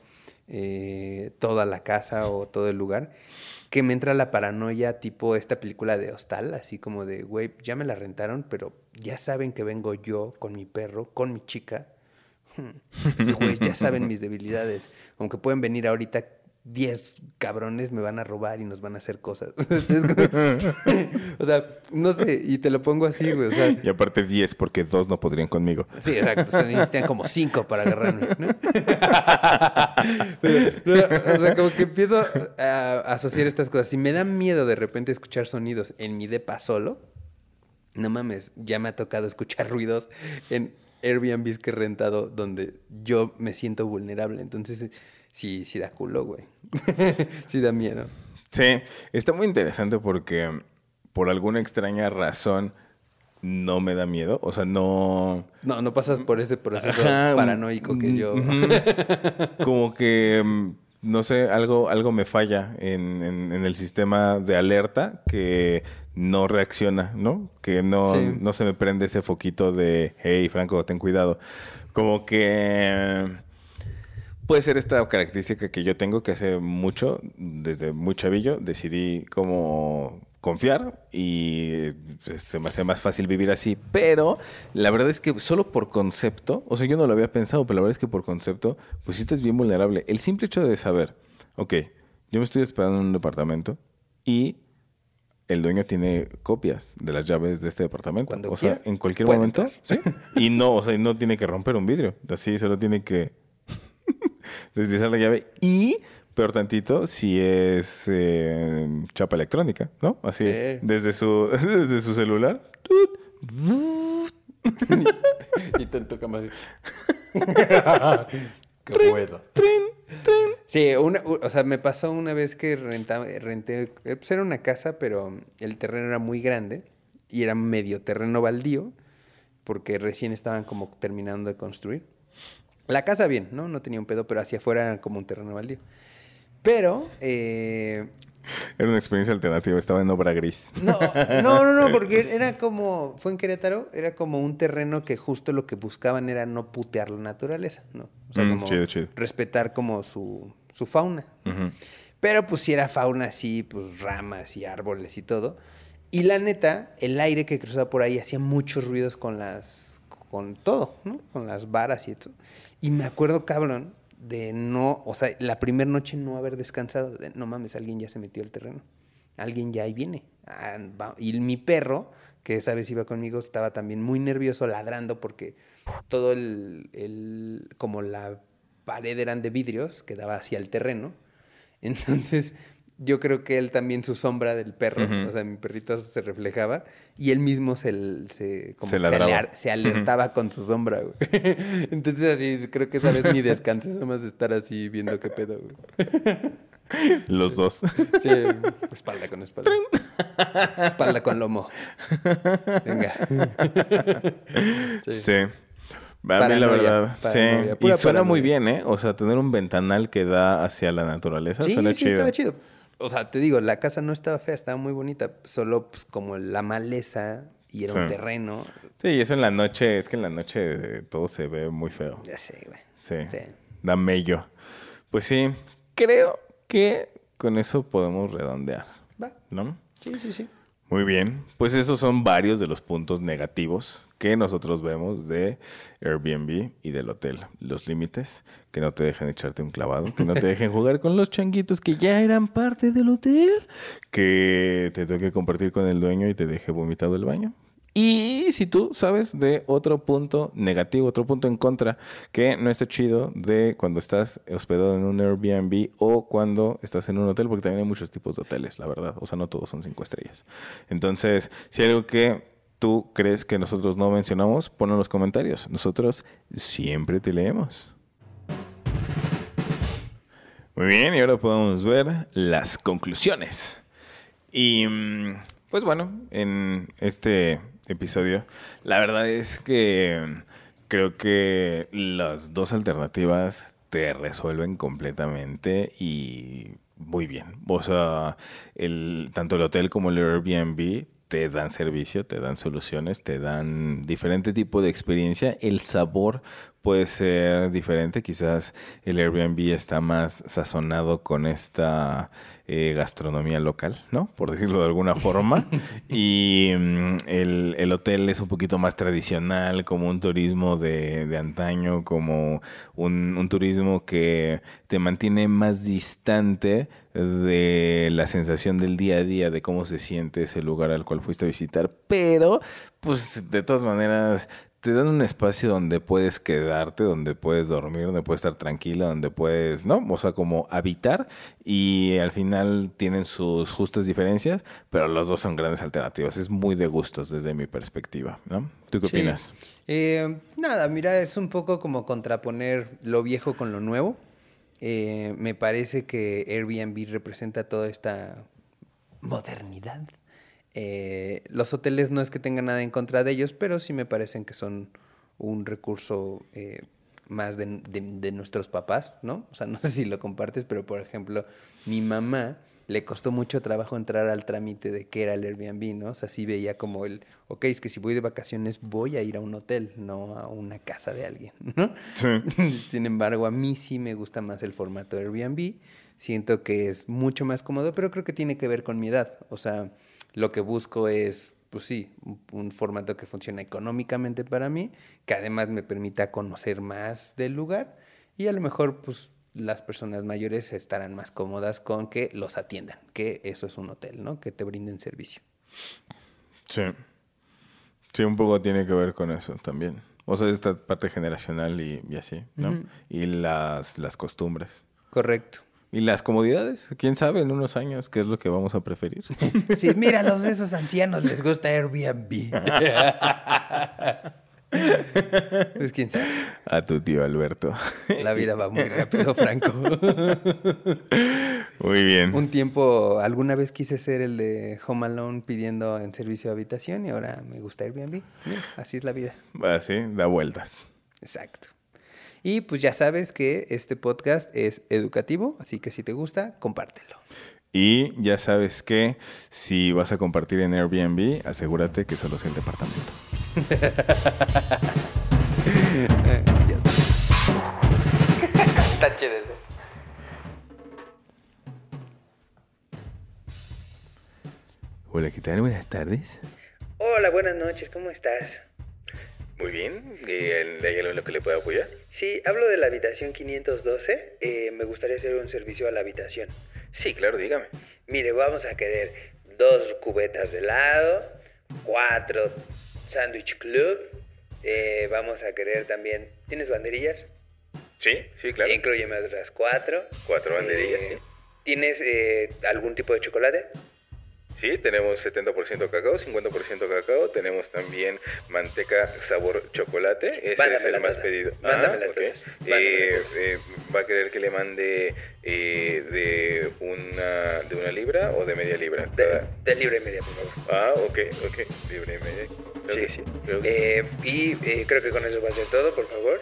eh, toda la casa o todo el lugar, que me entra la paranoia tipo esta película de Hostal, así como de, güey, ya me la rentaron, pero ya saben que vengo yo con mi perro, con mi chica. Entonces, güey, ya saben mis debilidades. Aunque pueden venir ahorita 10 cabrones, me van a robar y nos van a hacer cosas. O sea, no sé, y te lo pongo así, güey. O sea, Y aparte 10, porque dos no podrían conmigo. Sí, exacto. Se necesitan como cinco para agarrarme, ¿no? Pero, no, o sea, como que empiezo a asociar estas cosas. Si me da miedo de repente escuchar sonidos en mi depa solo, no mames, ya me ha tocado escuchar ruidos en Airbnbs que he rentado donde yo me siento vulnerable. Entonces, sí, sí da culo, güey. sí da miedo. Sí, está muy interesante porque por alguna extraña razón no me da miedo. O sea, no. No, no pasas por ese proceso Ajá, paranoico que yo. Como que, mm, no sé, algo, algo me falla en, en- en el sistema de alerta que no reacciona, ¿no? Que no, Sí. no se me prende ese foquito de, hey, Franco, ten cuidado. Como que puede ser esta característica que yo tengo que hace mucho, desde muy chavillo, decidí como confiar y pues, se me hace más fácil vivir así. Pero la verdad es que solo por concepto, o sea, yo no lo había pensado, pero la verdad es que por concepto, pues sí estás bien vulnerable. El simple hecho de saber, ok, yo me estoy esperando en un departamento y el dueño tiene copias de las llaves de este departamento. Cuando o sea, en cualquier momento. ¿sí? Y no, o sea, no tiene que romper un vidrio. Así solo tiene que deslizar la llave. Y, peor tantito, si es eh, chapa electrónica, ¿no? Así, Sí. desde, su, desde su celular. y te toca más. Qué hueso. Sí, una, o sea, me pasó una vez que rentaba, renté, eh, pues era una casa, pero el terreno era muy grande y era medio terreno baldío, porque recién estaban como terminando de construir. La casa bien, ¿no? No tenía un pedo, pero hacia afuera era como un terreno baldío. Pero, eh, Era una experiencia alternativa, estaba en obra gris. no, no, no, no, porque era como, fue en Querétaro, era como un terreno que justo lo que buscaban era no putear la naturaleza, ¿no? O sea, Mm, como chido, chido. respetar como su, su fauna. Pero pues si era fauna así, pues ramas y árboles y todo. Y la neta, el aire que cruzaba por ahí hacía muchos ruidos con las, con todo, ¿no? Con las varas y todo. Y me acuerdo, cabrón, de no, o sea, la primera noche no haber descansado. de, no mames, alguien ya se metió al terreno. Alguien ya ahí viene. Y mi perro, que esa vez iba conmigo, estaba también muy nervioso, ladrando, porque todo el, el- como la pared eran de vidrios que daba hacia el terreno. Entonces, yo creo que él también, su sombra del perro, o sea, mi perrito se reflejaba y él mismo se, se, como Se se alertaba con su sombra, güey. Entonces, así, creo que esa vez ni descansé, nada más de estar así viendo qué pedo, güey. Los dos. Sí, espalda con espalda. Espalda con lomo. Venga. Sí. Sí. A mí la Paranoia, verdad. paranoia, sí. Y suena muy paranoia. bien, ¿eh? O sea, tener un ventanal que da hacia la naturaleza Sí, suena sí, chido. estaba chido. O sea, te digo, la casa no estaba fea, estaba muy bonita. Solo pues, como la maleza y era un terreno. Sí, y eso en la noche, es que en la noche eh, todo se ve muy feo. Ya sé, güey. Sí. Sí. Da mello. Pues sí, creo que con eso podemos redondear, Va. ¿no? Sí, sí, sí. Muy bien, pues esos son varios de los puntos negativos que nosotros vemos de Airbnb y del hotel. Los límites, que no te dejen echarte un clavado, que no te dejen jugar con los changuitos que ya eran parte del hotel, que te toque compartir con el dueño y te deje vomitado el baño. Y si tú sabes de otro punto negativo, otro punto en contra, que no está chido de cuando estás hospedado en un Airbnb o cuando estás en un hotel, porque también hay muchos tipos de hoteles, la verdad. O sea, no todos son cinco estrellas. Entonces, si hay algo que tú crees que nosotros no mencionamos, ponlo en los comentarios. Nosotros siempre te leemos. Muy bien, y ahora podemos ver las conclusiones. Y mm, pues bueno, en este episodio, la verdad es que mm, creo que las dos alternativas te resuelven completamente y muy bien. O sea, el, tanto el hotel como el Airbnb te dan servicio, te dan soluciones, te dan diferente tipo de experiencia. El sabor puede ser diferente. Quizás el Airbnb está más sazonado con esta eh, gastronomía local, ¿no? Por decirlo de alguna forma. y mm, el, el hotel es un poquito más tradicional, como un turismo de, de antaño, como un, un turismo que te mantiene más distante de la sensación del día a día, de cómo se siente ese lugar al cual fuiste a visitar. Pero, pues, de todas maneras, te dan un espacio donde puedes quedarte, donde puedes dormir, donde puedes estar tranquilo, donde puedes, ¿no? O sea, como habitar y al final tienen sus justas diferencias, pero los dos son grandes alternativas. Es muy de gustos desde mi perspectiva, ¿no? ¿Tú qué Sí. opinas? Eh, nada, mira, es un poco como contraponer lo viejo con lo nuevo. Eh, me parece que Airbnb representa toda esta modernidad Eh, los hoteles no es que tengan nada en contra de ellos, pero sí me parecen que son un recurso eh, más de- de nuestros papás, ¿no? O sea, no sé si lo compartes, pero por ejemplo, mi mamá le costó mucho trabajo entrar al trámite de qué era el Airbnb, ¿no? O sea, sí veía como el, ok, es que si voy de vacaciones voy a ir a un hotel, no a una casa de alguien, ¿no? Sí. Sin embargo, a mí sí me gusta más el formato Airbnb. Siento que es mucho más cómodo, pero creo que tiene que ver con mi edad. O sea, lo que busco es, pues sí, un, formato que funcione económicamente para mí, que además me permita conocer más del lugar y a lo mejor, pues las personas mayores estarán más cómodas con que los atiendan, que eso es un hotel, ¿no? Que te brinden servicio. Sí. Sí, un poco tiene que ver con eso también. O sea, esta parte generacional y, y así, ¿no? Y las, las costumbres. Correcto. Y las comodidades. ¿Quién sabe en unos años qué es lo que vamos a preferir? Sí, mira, a los de esos ancianos les gusta Airbnb. pues quién sabe. a tu tío Alberto. La vida va muy rápido, Franco. Muy bien. Un tiempo, alguna vez quise ser el de Home Alone pidiendo en servicio de habitación y ahora me gusta Airbnb. Mira, así es la vida. Así, da vueltas. Exacto. Y pues ya sabes que este podcast es educativo, así que si te gusta, compártelo. Y ya sabes que si vas a compartir en Airbnb, asegúrate que solo sea el departamento. Está chido eso. Hola, ¿qué tal? Buenas tardes. Hola, buenas noches, ¿cómo estás? Muy bien. ¿Hay algo en lo que le pueda apoyar? Sí, hablo de la habitación 512. Eh, me gustaría hacer un servicio a la habitación. Sí, claro, dígame. Mire, vamos a querer dos cubetas de helado, cuatro sándwich club. eh, vamos a querer también. ¿Tienes banderillas? Sí, sí, Incluyeme otras cuatro. Cuatro Eh, ¿Tienes eh, algún tipo de chocolate? Sí, tenemos 70% cacao, 50% cacao. Tenemos también manteca sabor chocolate. Ese es el más todas. pedido. Mándamelas ok. todas. Eh, eh, ¿Va a querer que le mande eh, de, una, de una libra o de media libra? De, libre y media, por favor. Ah, ok, ok. Libre y media. Que sí. que sí. Eh, y eh, creo que con eso va a ser todo, por favor.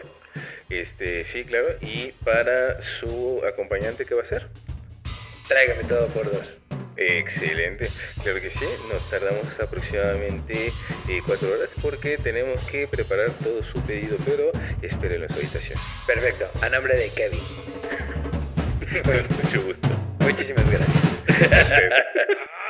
Este, sí, claro. ¿Y para su acompañante qué va a ser? Tráigame todo por dos. Excelente, claro que sí, nos tardamos aproximadamente eh, cuatro horas porque tenemos que preparar todo su pedido, pero espérenlo en su habitación. Perfecto. A nombre de Kevin. Con mucho gusto. Muchísimas gracias.